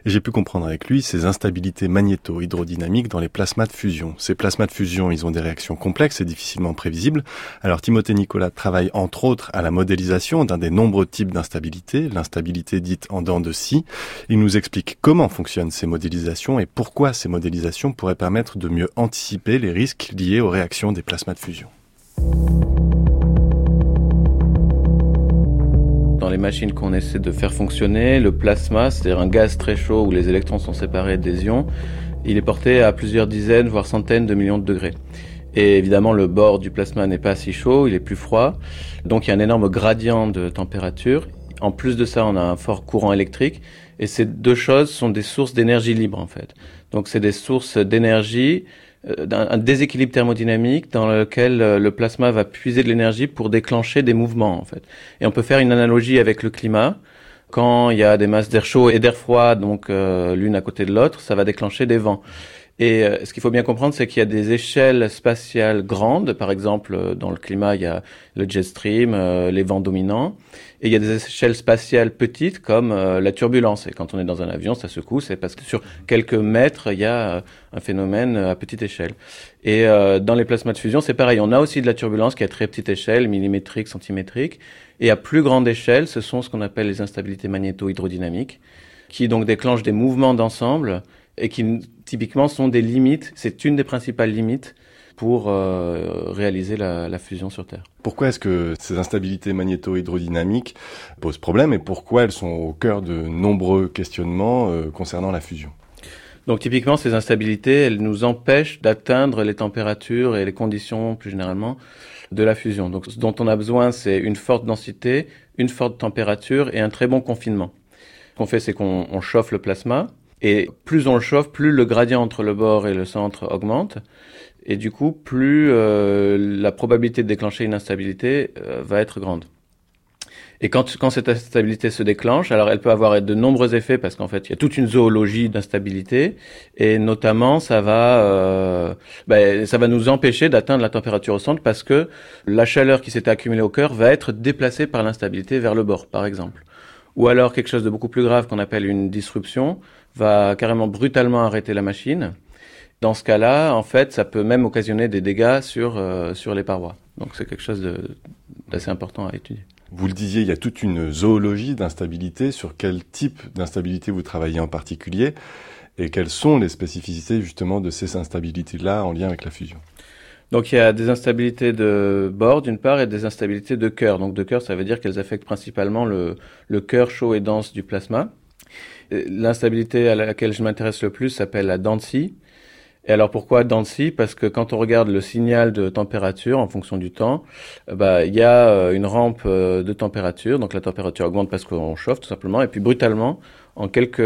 Et j'ai pu comprendre avec lui ces instabilités magnéto-hydrodynamiques dans les plasmas de fusion ces plasmas de fusion, ils ont des réactions complexes et difficilement prévisibles. Alors Timothée Nicolas travaille entre autres à la modélisation d'un des nombreux types d'instabilité, l'instabilité dite en dents de scie. Il nous explique comment fonctionnent ces modélisations et pourquoi ces modélisations pourraient permettre de mieux anticiper les risques liés aux réactions des plasmas de fusion. Dans les machines qu'on essaie de faire fonctionner, le plasma, c'est-à-dire un gaz très chaud où les électrons sont séparés des ions, il est porté à plusieurs dizaines, voire centaines de millions de degrés. Et évidemment, le bord du plasma n'est pas si chaud, il est plus froid. Donc il y a un énorme gradient de température. En plus de ça, on a un fort courant électrique. Et ces deux choses sont des sources d'énergie libre, en fait. Donc c'est des sources d'énergie, euh, un déséquilibre thermodynamique dans lequel euh, le plasma va puiser de l'énergie pour déclencher des mouvements, en fait. Et on peut faire une analogie avec le climat. Quand il y a des masses d'air chaud et d'air froid, donc euh, l'une à côté de l'autre, ça va déclencher des vents. Et euh, ce qu'il faut bien comprendre, c'est qu'il y a des échelles spatiales grandes. Par exemple, euh, dans le climat, il y a le jet stream, les vents dominants. Et il y a des échelles spatiales petites comme la turbulence. Et quand on est dans un avion, ça secoue, c'est parce que sur quelques mètres, il y a un phénomène à petite échelle. Et dans les plasmas de fusion, c'est pareil. On a aussi de la turbulence qui est à très petite échelle, millimétrique, centimétrique. Et à plus grande échelle, ce sont ce qu'on appelle les instabilités magnéto-hydrodynamiques, qui donc déclenchent des mouvements d'ensemble et qui typiquement sont des limites, c'est une des principales limites pour euh, réaliser la, la, fusion sur Terre. Pourquoi est-ce que ces instabilités magnéto-hydrodynamiques posent problème et pourquoi elles sont au cœur de nombreux questionnements euh, concernant la fusion? Donc typiquement, ces instabilités, elles nous empêchent d'atteindre les températures et les conditions plus généralement de la fusion. Donc ce dont on a besoin, c'est une forte densité, une forte température et un très bon confinement. Ce qu'on fait, c'est qu'on chauffe le plasma, et plus on le chauffe, plus le gradient entre le bord et le centre augmente, et du coup, plus euh, la probabilité de déclencher une instabilité euh, va être grande. Et quand, quand cette instabilité se déclenche, alors elle peut avoir de nombreux effets parce qu'en fait il y a toute une zoologie d'instabilité et notamment ça va euh, ben, ça va nous empêcher d'atteindre la température au centre parce que la chaleur qui s'était accumulée au cœur va être déplacée par l'instabilité vers le bord par exemple. Ou alors quelque chose de beaucoup plus grave qu'on appelle une disruption va carrément brutalement arrêter la machine. Dans ce cas-là, en fait, ça peut même occasionner des dégâts sur, euh, sur les parois. Donc c'est quelque chose d'assez important à étudier. Vous le disiez, il y a toute une zoologie d'instabilité. Sur quel type d'instabilité vous travaillez en particulier et quelles sont les spécificités justement de ces instabilités-là en lien avec la fusion? Donc il y a des instabilités de bord d'une part et des instabilités de cœur. Donc de cœur, ça veut dire qu'elles affectent principalement le, le cœur chaud et dense du plasma. L'instabilité à laquelle je m'intéresse le plus s'appelle la densité. Et alors pourquoi Dancy? Parce que quand on regarde le signal de température en fonction du temps, euh, bah il y a euh, une rampe euh, de température, donc la température augmente parce qu'on chauffe tout simplement, et puis brutalement, en quelques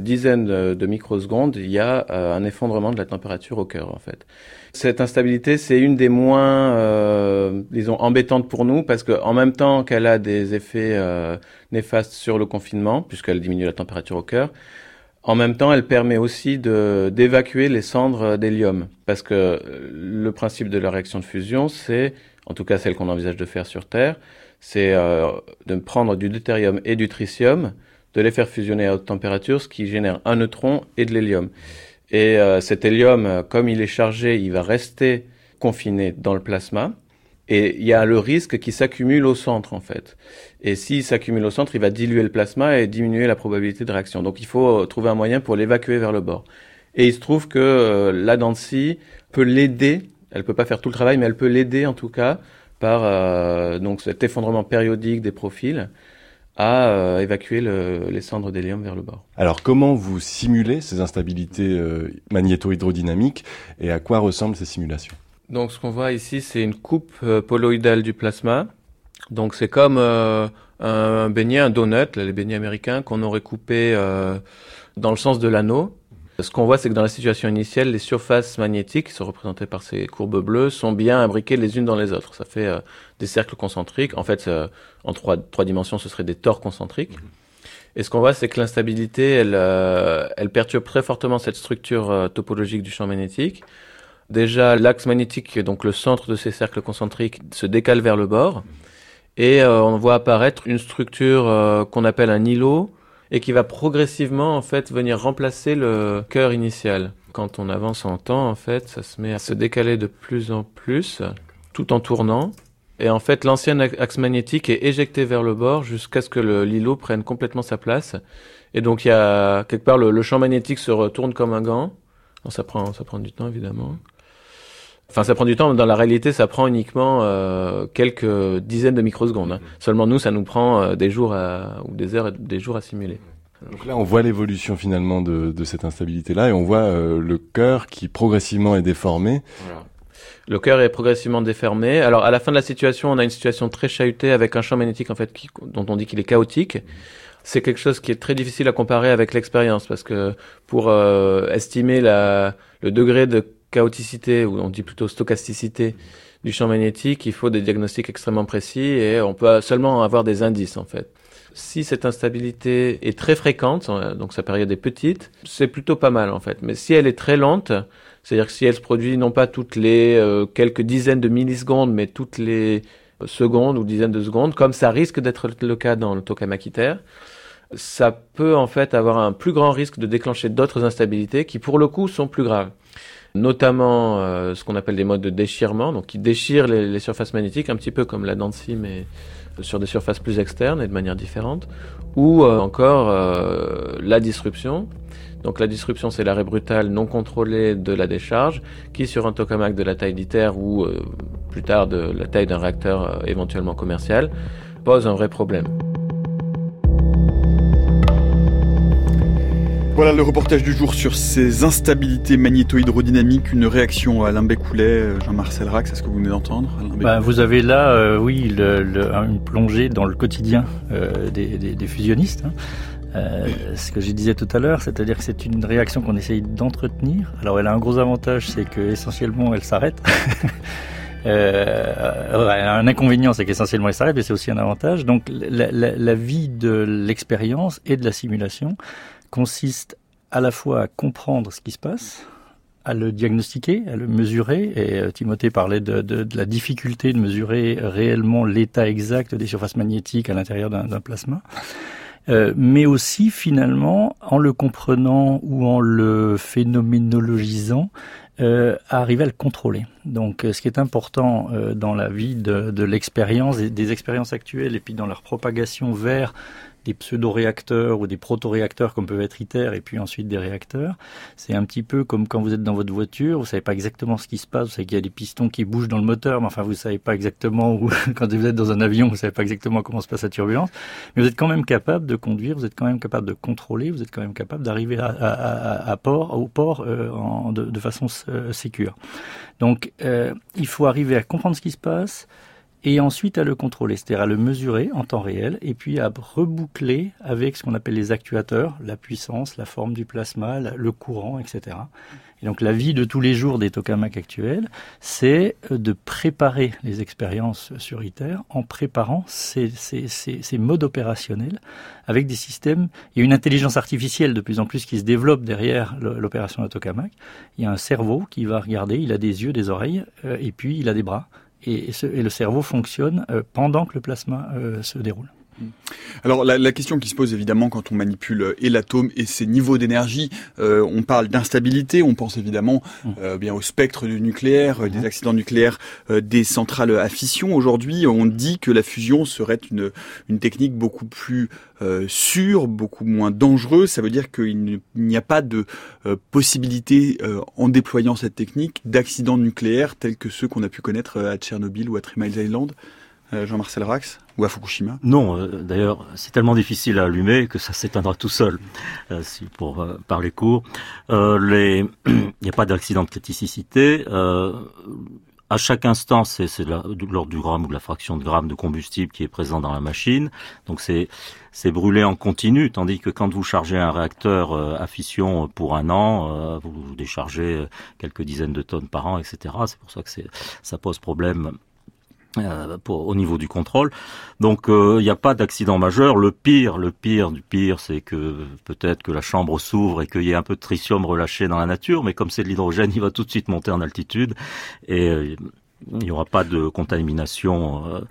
dizaines de microsecondes, il y a un effondrement de la température au cœur, en fait. Cette instabilité, c'est une des moins, euh, disons, embêtantes pour nous, parce qu'en même temps qu'elle a des effets néfastes sur le confinement, puisqu'elle diminue la température au cœur, en même temps, elle permet aussi d'évacuer les cendres d'hélium, parce que le principe de la réaction de fusion, c'est, en tout cas celle qu'on envisage de faire sur Terre, c'est euh, de prendre du deutérium et du tritium, de les faire fusionner à haute température, ce qui génère un neutron et de l'hélium. Et euh, cet hélium, comme il est chargé, il va rester confiné dans le plasma. Et il y a le risque qu'il s'accumule au centre, en fait. Et s'il s'accumule au centre, il va diluer le plasma et diminuer la probabilité de réaction. Donc il faut euh, trouver un moyen pour l'évacuer vers le bord. Et il se trouve que euh, la dent peut l'aider. Elle peut pas faire tout le travail, mais elle peut l'aider en tout cas par donc cet effondrement périodique des profils à euh, évacuer le, les cendres d'hélium vers le bord. Alors comment vous simulez ces instabilités euh, magnéto-hydrodynamiques et à quoi ressemblent ces simulations? Donc ce qu'on voit ici, c'est une coupe euh, poloïdale du plasma. Donc c'est comme euh, un beignet, un donut, les beignets américains qu'on aurait coupé dans le sens de l'anneau. Ce qu'on voit, c'est que dans la situation initiale, les surfaces magnétiques, qui sont représentées par ces courbes bleues, sont bien imbriquées les unes dans les autres. Ça fait euh, des cercles concentriques. En fait, euh, en trois, trois dimensions, ce serait des tores concentriques. Et ce qu'on voit, c'est que l'instabilité, elle, euh, elle perturbe très fortement cette structure topologique du champ magnétique. Déjà, l'axe magnétique, donc le centre de ces cercles concentriques, se décale vers le bord. Et on voit apparaître une structure qu'on appelle un îlot, et qui va progressivement en fait venir remplacer le cœur initial. Quand on avance en temps, en fait, ça se met à se décaler de plus en plus, tout en tournant. Et en fait, l'ancien axe magnétique est éjecté vers le bord jusqu'à ce que l'îlot prenne complètement sa place. Et donc, il y a quelque part le, champ magnétique se retourne comme un gant. ça prend, ça prend du temps évidemment. Enfin, ça prend du temps. Dans la réalité, ça prend uniquement euh, quelques dizaines de microsecondes. Hein. Seulement nous, ça nous prend euh, des jours à, ou des heures, des jours à simuler. Donc là, on voit l'évolution finalement de, de cette instabilité-là, et on voit euh, le cœur qui progressivement est déformé. Voilà. Le cœur est progressivement déformé. Alors, à la fin de la situation, on a une situation très chahutée avec un champ magnétique en fait qui, dont on dit qu'il est chaotique. C'est quelque chose qui est très difficile à comparer avec l'expérience parce que pour estimer la, le degré de chaoticité, ou on dit plutôt stochasticité du champ magnétique, il faut des diagnostics extrêmement précis et on peut seulement avoir des indices en fait. Si cette instabilité est très fréquente, donc sa période est petite, c'est plutôt pas mal en fait. Mais si elle est très lente, c'est-à-dire que si elle se produit non pas toutes les euh, quelques dizaines de millisecondes, mais toutes les secondes ou dizaines de secondes, comme ça risque d'être le cas dans le tokamakitaire, ça peut en fait avoir un plus grand risque de déclencher d'autres instabilités qui pour le coup sont plus graves notamment euh, ce qu'on appelle des modes de déchirement, donc qui déchirent les, surfaces magnétiques, un petit peu comme la dent mais sur des surfaces plus externes et de manière différente, ou euh, encore euh, la disruption. Donc la disruption, c'est l'arrêt brutal non contrôlé de la décharge, qui sur un tokamak de la taille d'ITER ou plus tard de la taille d'un réacteur éventuellement commercial, pose un vrai problème. Voilà le reportage du jour sur ces instabilités magnéto-hydrodynamiques, une réaction à Alain Bécoulet, Jean-Marcel Rax, est-ce que vous venez d'entendre bah, Vous avez là, euh, oui, le, le, une plongée dans le quotidien euh, des, des, des, fusionnistes. Hein. Euh, ce que je disais tout à l'heure, c'est-à-dire que c'est une réaction qu'on essaye d'entretenir. Alors elle a un gros avantage, c'est que essentiellement elle s'arrête. Euh, un inconvénient, c'est qu'essentiellement elle s'arrête, mais c'est aussi un avantage. Donc la, la, la vie de l'expérience et de la simulation consiste à la fois à comprendre ce qui se passe, à le diagnostiquer, à le mesurer. Et euh, Timothée parlait de, de, la difficulté de mesurer réellement l'état exact des surfaces magnétiques à l'intérieur d'un plasma. Euh, mais aussi finalement, en le comprenant ou en le phénoménologisant, euh, arriver à le contrôler. Donc, ce qui est important dans la vie de, de l'expérience, des, des expériences actuelles, et puis dans leur propagation vers des pseudo-réacteurs ou des proto-réacteurs comme peuvent être ITER et puis ensuite des réacteurs. C'est un petit peu comme quand vous êtes dans votre voiture, vous savez pas exactement ce qui se passe, vous savez qu'il y a des pistons qui bougent dans le moteur, mais enfin vous savez pas exactement où, quand vous êtes dans un avion, vous savez pas exactement comment se passe la turbulence, mais vous êtes quand même capable de conduire, vous êtes quand même capable de contrôler, vous êtes quand même capable d'arriver à, à, à, port, au port euh, de, de, façon euh, sécure. Donc euh, il faut arriver à comprendre ce qui se passe, et ensuite à le contrôler, c'est-à-dire à le mesurer en temps réel, et puis à reboucler avec ce qu'on appelle les actuateurs, la puissance, la forme du plasma, le courant, etc. Et donc la vie de tous les jours des tokamaks actuels, c'est euh, de préparer les expériences sur ITER en préparant ces, ces, ces, ces, modes opérationnels avec des systèmes. Il y a une intelligence artificielle de plus en plus qui se développe derrière l'opération de tokamak. Il y a un cerveau qui va regarder, il a des yeux, des oreilles, euh, et puis il a des bras et, et, le cerveau fonctionne euh, pendant que le plasma euh, se déroule. Alors la, la, question qui se pose évidemment quand on manipule euh, et l'atome et ses niveaux d'énergie, euh, on parle d'instabilité, on pense évidemment mmh. euh, bien au spectre du nucléaire, des accidents nucléaires, euh, des centrales à fission. Aujourd'hui, on dit que la fusion serait une, une technique beaucoup plus euh, sûre, beaucoup moins dangereuse. Ça veut dire qu'il n'y a pas de possibilité en déployant cette technique d'accidents nucléaires tels que ceux qu'on a pu connaître à Tchernobyl ou à Three Mile Island. Jean-Marcel Rax ou à Fukushima? Non, euh, d'ailleurs, c'est tellement difficile à allumer que ça s'éteindra tout seul, euh, si pour euh, parler court. Il n'y a pas d'accident de criticité. à chaque instant, c'est l'ordre du gramme ou de la fraction de gramme de combustible qui est présent dans la machine. Donc c'est brûlé en continu, tandis que quand vous chargez un réacteur à fission pour un an, vous déchargez quelques dizaines de tonnes par an, etc. C'est pour ça que ça pose problème euh, pour, au niveau du contrôle. Donc il euh, n'y a pas d'accident majeur. Le pire, le pire du pire, c'est que peut-être que la chambre s'ouvre et qu'il y ait un peu de tritium relâché dans la nature, mais comme c'est de l'hydrogène, il va tout de suite monter en altitude et euh, il n'y aura pas de contamination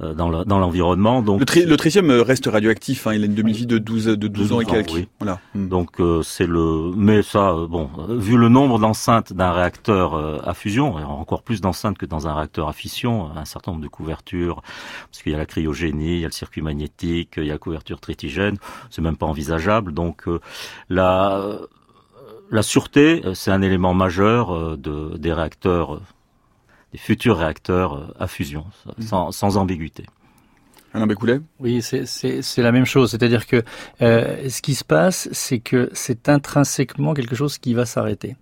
euh, euh, dans l'environnement. donc le, tritium reste radioactif. Hein, il a une demi-vie de 12 de 12, ans et quelques. Voilà. Hmm. Donc euh, c'est le. Mais ça, bon, vu le nombre d'enceintes d'un réacteur à fusion, encore plus d'enceintes que dans un réacteur à fission, un certain nombre de couvertures, parce qu'il y a la cryogénie, il y a le circuit magnétique, il y a la couverture tritigène, c'est même pas envisageable. Donc la la sûreté, c'est un élément majeur de, des réacteurs futurs réacteurs euh, à fusion, sans, sans ambiguïté. Alain Bécoulet Oui, c'est la même chose. C'est-à-dire que euh, ce qui se passe, c'est que c'est intrinsèquement quelque chose qui va s'arrêter.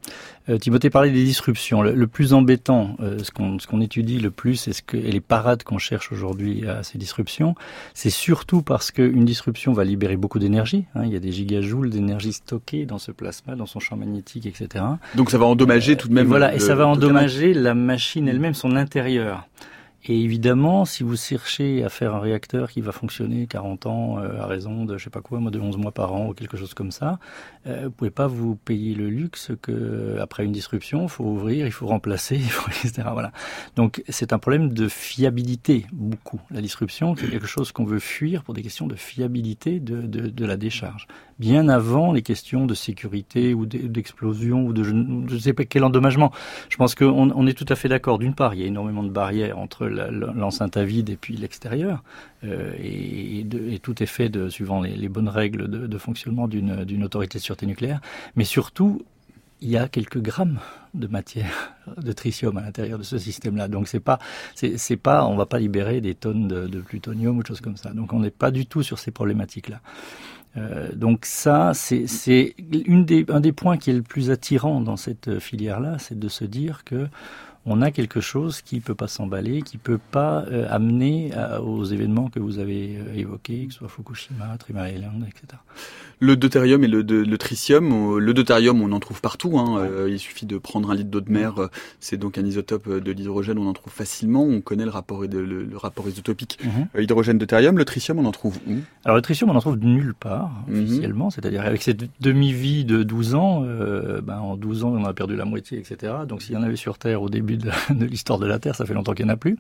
Euh, Timothée parlait des disruptions. Le, plus embêtant, euh, ce qu'on étudie le plus, et, ce que, et les parades qu'on cherche aujourd'hui à ces disruptions, c'est surtout parce qu'une disruption va libérer beaucoup d'énergie. Hein. il y a des gigajoules d'énergie stockée dans ce plasma, dans son champ magnétique, etc. Donc ça va endommager tout de même. Et voilà, et ça va endommager la machine elle-même, son intérieur. Et évidemment, si vous cherchez à faire un réacteur qui va fonctionner 40 ans euh, à raison de je sais pas quoi, moi de 11 mois par an ou quelque chose comme ça, euh, vous pouvez pas vous payer le luxe que après une disruption, il faut ouvrir, il faut remplacer, etc. Voilà. Donc c'est un problème de fiabilité beaucoup. La disruption, c'est quelque chose qu'on veut fuir pour des questions de fiabilité de, de, de la décharge bien avant les questions de sécurité ou d'explosion ou de je ne sais pas quel endommagement. Je pense qu'on on est tout à fait d'accord. D'une part, il y a énormément de barrières entre l'enceinte à vide et puis l'extérieur, euh, et, tout est fait suivant les, bonnes règles de, de fonctionnement d'une autorité de sûreté nucléaire. Mais surtout, il y a quelques grammes de matière de tritium à l'intérieur de ce système-là. Donc c'est pas, c'est pas, on va pas libérer des tonnes de, de plutonium ou de choses comme ça. Donc on n'est pas du tout sur ces problématiques-là. Euh, donc ça, c'est un des points qui est le plus attirant dans cette filière-là, c'est de se dire que on a quelque chose qui peut pas s'emballer, qui peut pas euh, amener aux événements que vous avez euh, évoqués, que ce soit Fukushima, Three Island, etc. Le deutérium et le, le tritium, le deutérium, on en trouve partout. Hein. Euh, il suffit de prendre un litre d'eau de mer. C'est donc un isotope de l'hydrogène. On en trouve facilement. On connaît le rapport, le, rapport isotopique mhm. hydrogène deutérium. Le tritium, on en trouve où? Alors le tritium, on en trouve nulle part mhm. officiellement. C'est-à-dire avec cette demi-vie de 12 ans, ben, en 12 ans, on a perdu la moitié, etc. Donc s'il y en avait sur Terre au début de, de l'histoire de la Terre, ça fait longtemps qu'il n'y en a plus.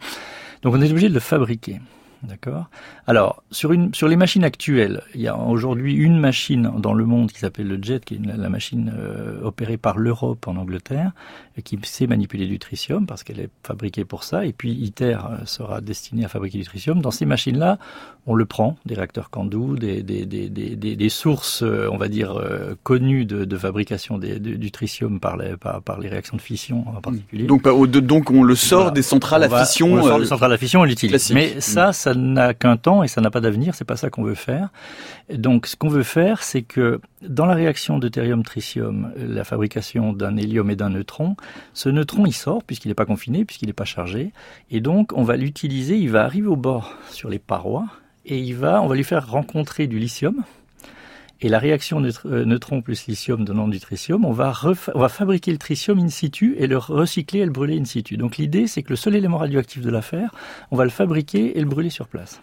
Donc on est obligé de le fabriquer. D'accord. Alors sur une sur les machines actuelles, il y a aujourd'hui une machine dans le monde qui s'appelle le JET, qui est la machine euh, opérée par l'Europe en Angleterre, et qui sait manipuler du tritium parce qu'elle est fabriquée pour ça. Et puis ITER euh, sera destiné à fabriquer du tritium. Dans ces machines-là, on le prend des réacteurs Candu, des des, des, des, des sources, euh, on va dire connues de, de fabrication du tritium par les par, par, les réactions de fission en particulier. Donc donc on le sort des centrales à fission. On le sort des centrales à fission, on l'utilise. Mais ça, ça n'a qu'un temps et ça n'a pas d'avenir. C'est pas ça qu'on veut faire. Donc, ce qu'on veut faire, c'est que dans la réaction deutérium-tritium, la fabrication d'un hélium et d'un neutron, ce neutron il sort puisqu'il n'est pas confiné, puisqu'il n'est pas chargé, et donc on va l'utiliser. Il va arriver au bord sur les parois et il va, on va lui faire rencontrer du lithium et la réaction euh, neutron plus lithium donnant du tritium, on va, fabriquer le tritium in situ et le recycler et le brûler in situ. Donc l'idée, c'est que le seul élément radioactif de l'affaire, on va le fabriquer et le brûler sur place.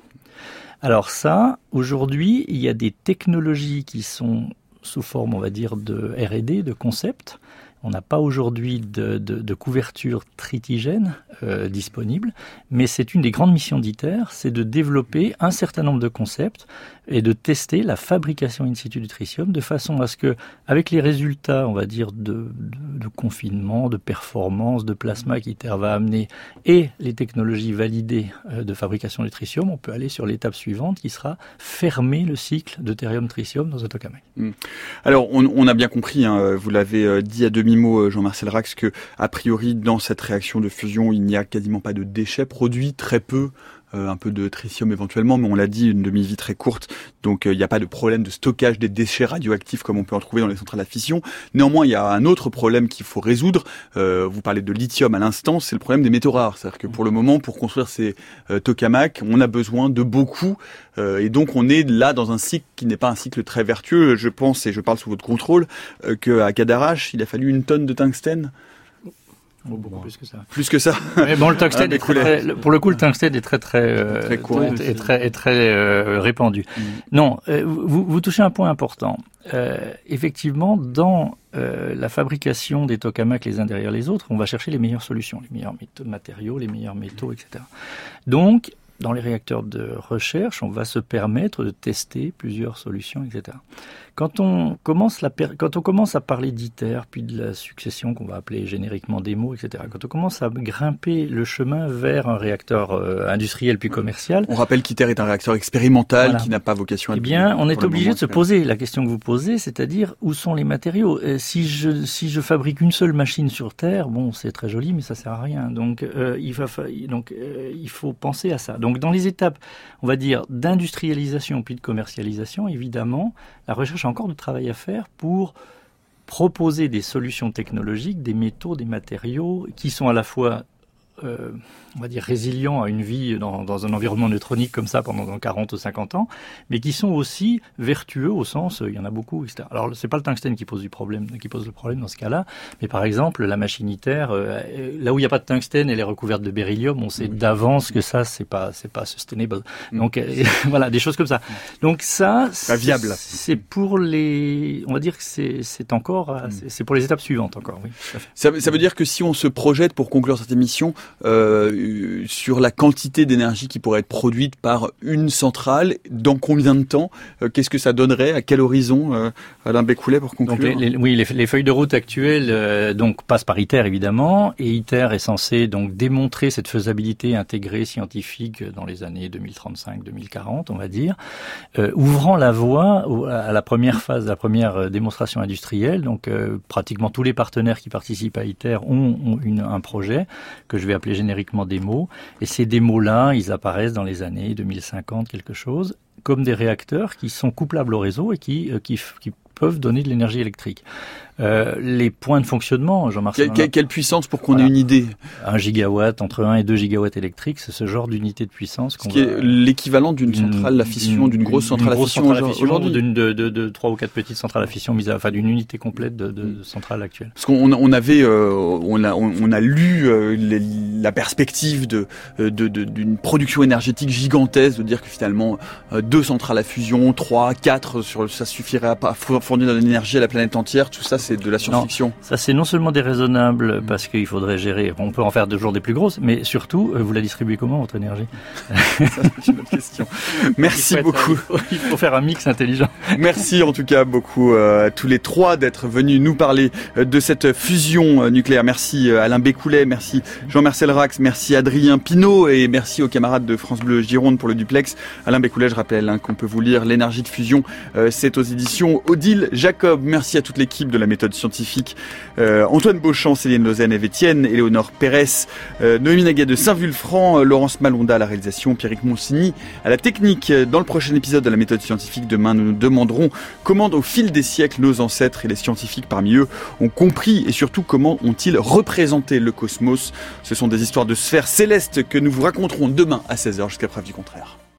Alors ça, aujourd'hui, il y a des technologies qui sont sous forme, on va dire, de R&D, de concept, on n'a pas aujourd'hui de, couverture tritigène euh, disponible, mais c'est une des grandes missions d'ITER, c'est de développer un certain nombre de concepts et de tester la fabrication in situ du tritium de façon à ce que, avec les résultats, on va dire, de, confinement, de performance, de plasma qu'ITER va amener et les technologies validées euh, de fabrication du tritium, on peut aller sur l'étape suivante qui sera fermer le cycle de thérium-tritium dans un tokamak. Hmm. Alors, on, a bien compris, hein, vous l'avez euh, dit à demi mot, euh, Jean-Marcel Rax, que a priori dans cette réaction de fusion, il n'y a quasiment pas de déchets produits, très peu un peu de tritium éventuellement, mais on l'a dit, une demi-vie très courte, donc euh, il n'y a pas de problème de stockage des déchets radioactifs comme on peut en trouver dans les centrales à fission. Néanmoins, il y a un autre problème qu'il faut résoudre. Euh, vous parlez de lithium à l'instant, c'est le problème des métaux rares. C'est-à-dire que pour le moment, pour construire ces tokamaks, on a besoin de beaucoup, et donc on est là dans un cycle qui n'est pas un cycle très vertueux. Je pense, et je parle sous votre contrôle, qu'à Cadarache, il a fallu une tonne de tungstène Oh, beaucoup plus que ça. Plus que ça. Mais bon, le tungstène ah, est très, pour le coup, le tungstène est très très euh, très est très est très euh, répandu. Mm. Non, euh, vous, vous touchez un point important. effectivement, dans la fabrication des tokamaks les uns derrière les autres, on va chercher les meilleures solutions, les meilleurs matériaux, les meilleurs métaux, etc. Donc, dans les réacteurs de recherche, on va se permettre de tester plusieurs solutions, etc. Quand on commence, la quand on commence à parler d'ITER, puis de la succession qu'on va appeler génériquement démo, etc., quand on commence à grimper le chemin vers un réacteur euh, industriel puis commercial... On rappelle qu'ITER est un réacteur expérimental qui n'a pas vocation à... Eh bien, on est obligé de se poser la question que vous posez, c'est-à-dire où sont les matériaux? Euh, Si je si je fabrique une seule machine sur Terre, bon, c'est très joli, mais ça sert à rien. Donc, euh, il, va donc il faut penser à ça. Donc, dans les étapes, on va dire, d'industrialisation puis de commercialisation, évidemment, la recherche a encore du travail à faire pour proposer des solutions technologiques, des métaux, des matériaux qui sont à la fois euh, on va dire, résilients à une vie dans, dans, un environnement neutronique comme ça pendant 40 ou 50 ans, mais qui sont aussi vertueux au sens, il y en a beaucoup, etc. Alors, c'est pas le tungstène qui pose du problème, qui pose le problème dans ce cas-là, mais par exemple, la machine ITER, euh, là où il n'y a pas de tungstène, elle est recouverte de beryllium, on sait d'avance que ça, c'est pas, c'est pas sustainable. Mm. Donc, euh, voilà, des choses comme ça. Donc ça, c'est viable. C'est pour les, on va dire que c'est, c'est encore, mm. c'est pour les étapes suivantes encore, oui. Ça, ça veut dire que si on se projette pour conclure cette émission, euh, sur la quantité d'énergie qui pourrait être produite par une centrale, dans combien de temps euh, Qu'est-ce que ça donnerait À quel horizon euh, Alain Bécoulet pour conclure. les, oui, les, feuilles de route actuelles euh, donc passent par ITER évidemment, et ITER est censé donc démontrer cette faisabilité intégrée scientifique dans les années 2035-2040, on va dire, ouvrant la voie à la première phase, la première démonstration industrielle. Donc pratiquement tous les partenaires qui participent à ITER ont, ont une, un projet que je vais appeler génériquement Et ces démos-là, ils apparaissent dans les années 2050, quelque chose, comme des réacteurs qui sont couplables au réseau et qui, euh, qui, qui peuvent donner de l'énergie électrique. Euh, les points de fonctionnement, Jean-Marc. Quelle, puissance pour qu'on ait une idée Un gigawatt, entre 1 et 2 gigawatts électriques, c'est ce genre d'unité de puissance. Ce qui est l'équivalent d'une centrale à fission, d'une grosse centrale à fission aujourd'hui. D'une de, de, de, ou quatre petites centrales à fission, mise à, enfin d'une unité complète de, centrale actuelle. Parce qu'on on avait, euh, on a, on, a lu euh, la perspective de d'une production énergétique gigantesque, de dire que finalement deux centrales à fusion, trois, quatre, sur, ça suffirait à fournir de l'énergie à la planète entière. Tout ça, c'est de la science-fiction. Ça, c'est non seulement déraisonnable parce qu'il faudrait gérer, on peut en faire toujours des plus grosses, mais surtout, euh, vous la distribuez comment, votre énergie? C'est une autre question. Merci beaucoup. il faut faire un mix intelligent. Merci en tout cas beaucoup euh, tous les trois d'être venus nous parler euh, de cette fusion nucléaire. Merci Alain Bécoulet, merci Jean-Marcel Rax, merci Adrien Pinault et merci aux camarades de France Bleu Gironde pour le duplex. Alain Bécoulet, je rappelle hein, qu'on peut vous lire L'énergie de fusion, euh, c'est aux éditions Odile Jacob. Merci à toute l'équipe de la méthode scientifique, euh, Antoine Beauchamp, Céline Lausanne, Eve Etienne, Éléonore Pérez, euh, Noémie Naguet de Saint-Vulfranc, Laurence Malonda à la réalisation, Pierrick Monsigny à la technique. Dans le prochain épisode de la méthode scientifique, demain, nous nous demanderons comment au fil des siècles nos ancêtres et les scientifiques parmi eux ont compris et surtout comment ont-ils représenté le cosmos. Ce sont des histoires de sphères célestes que nous vous raconterons demain à 16h jusqu'à preuve du contraire.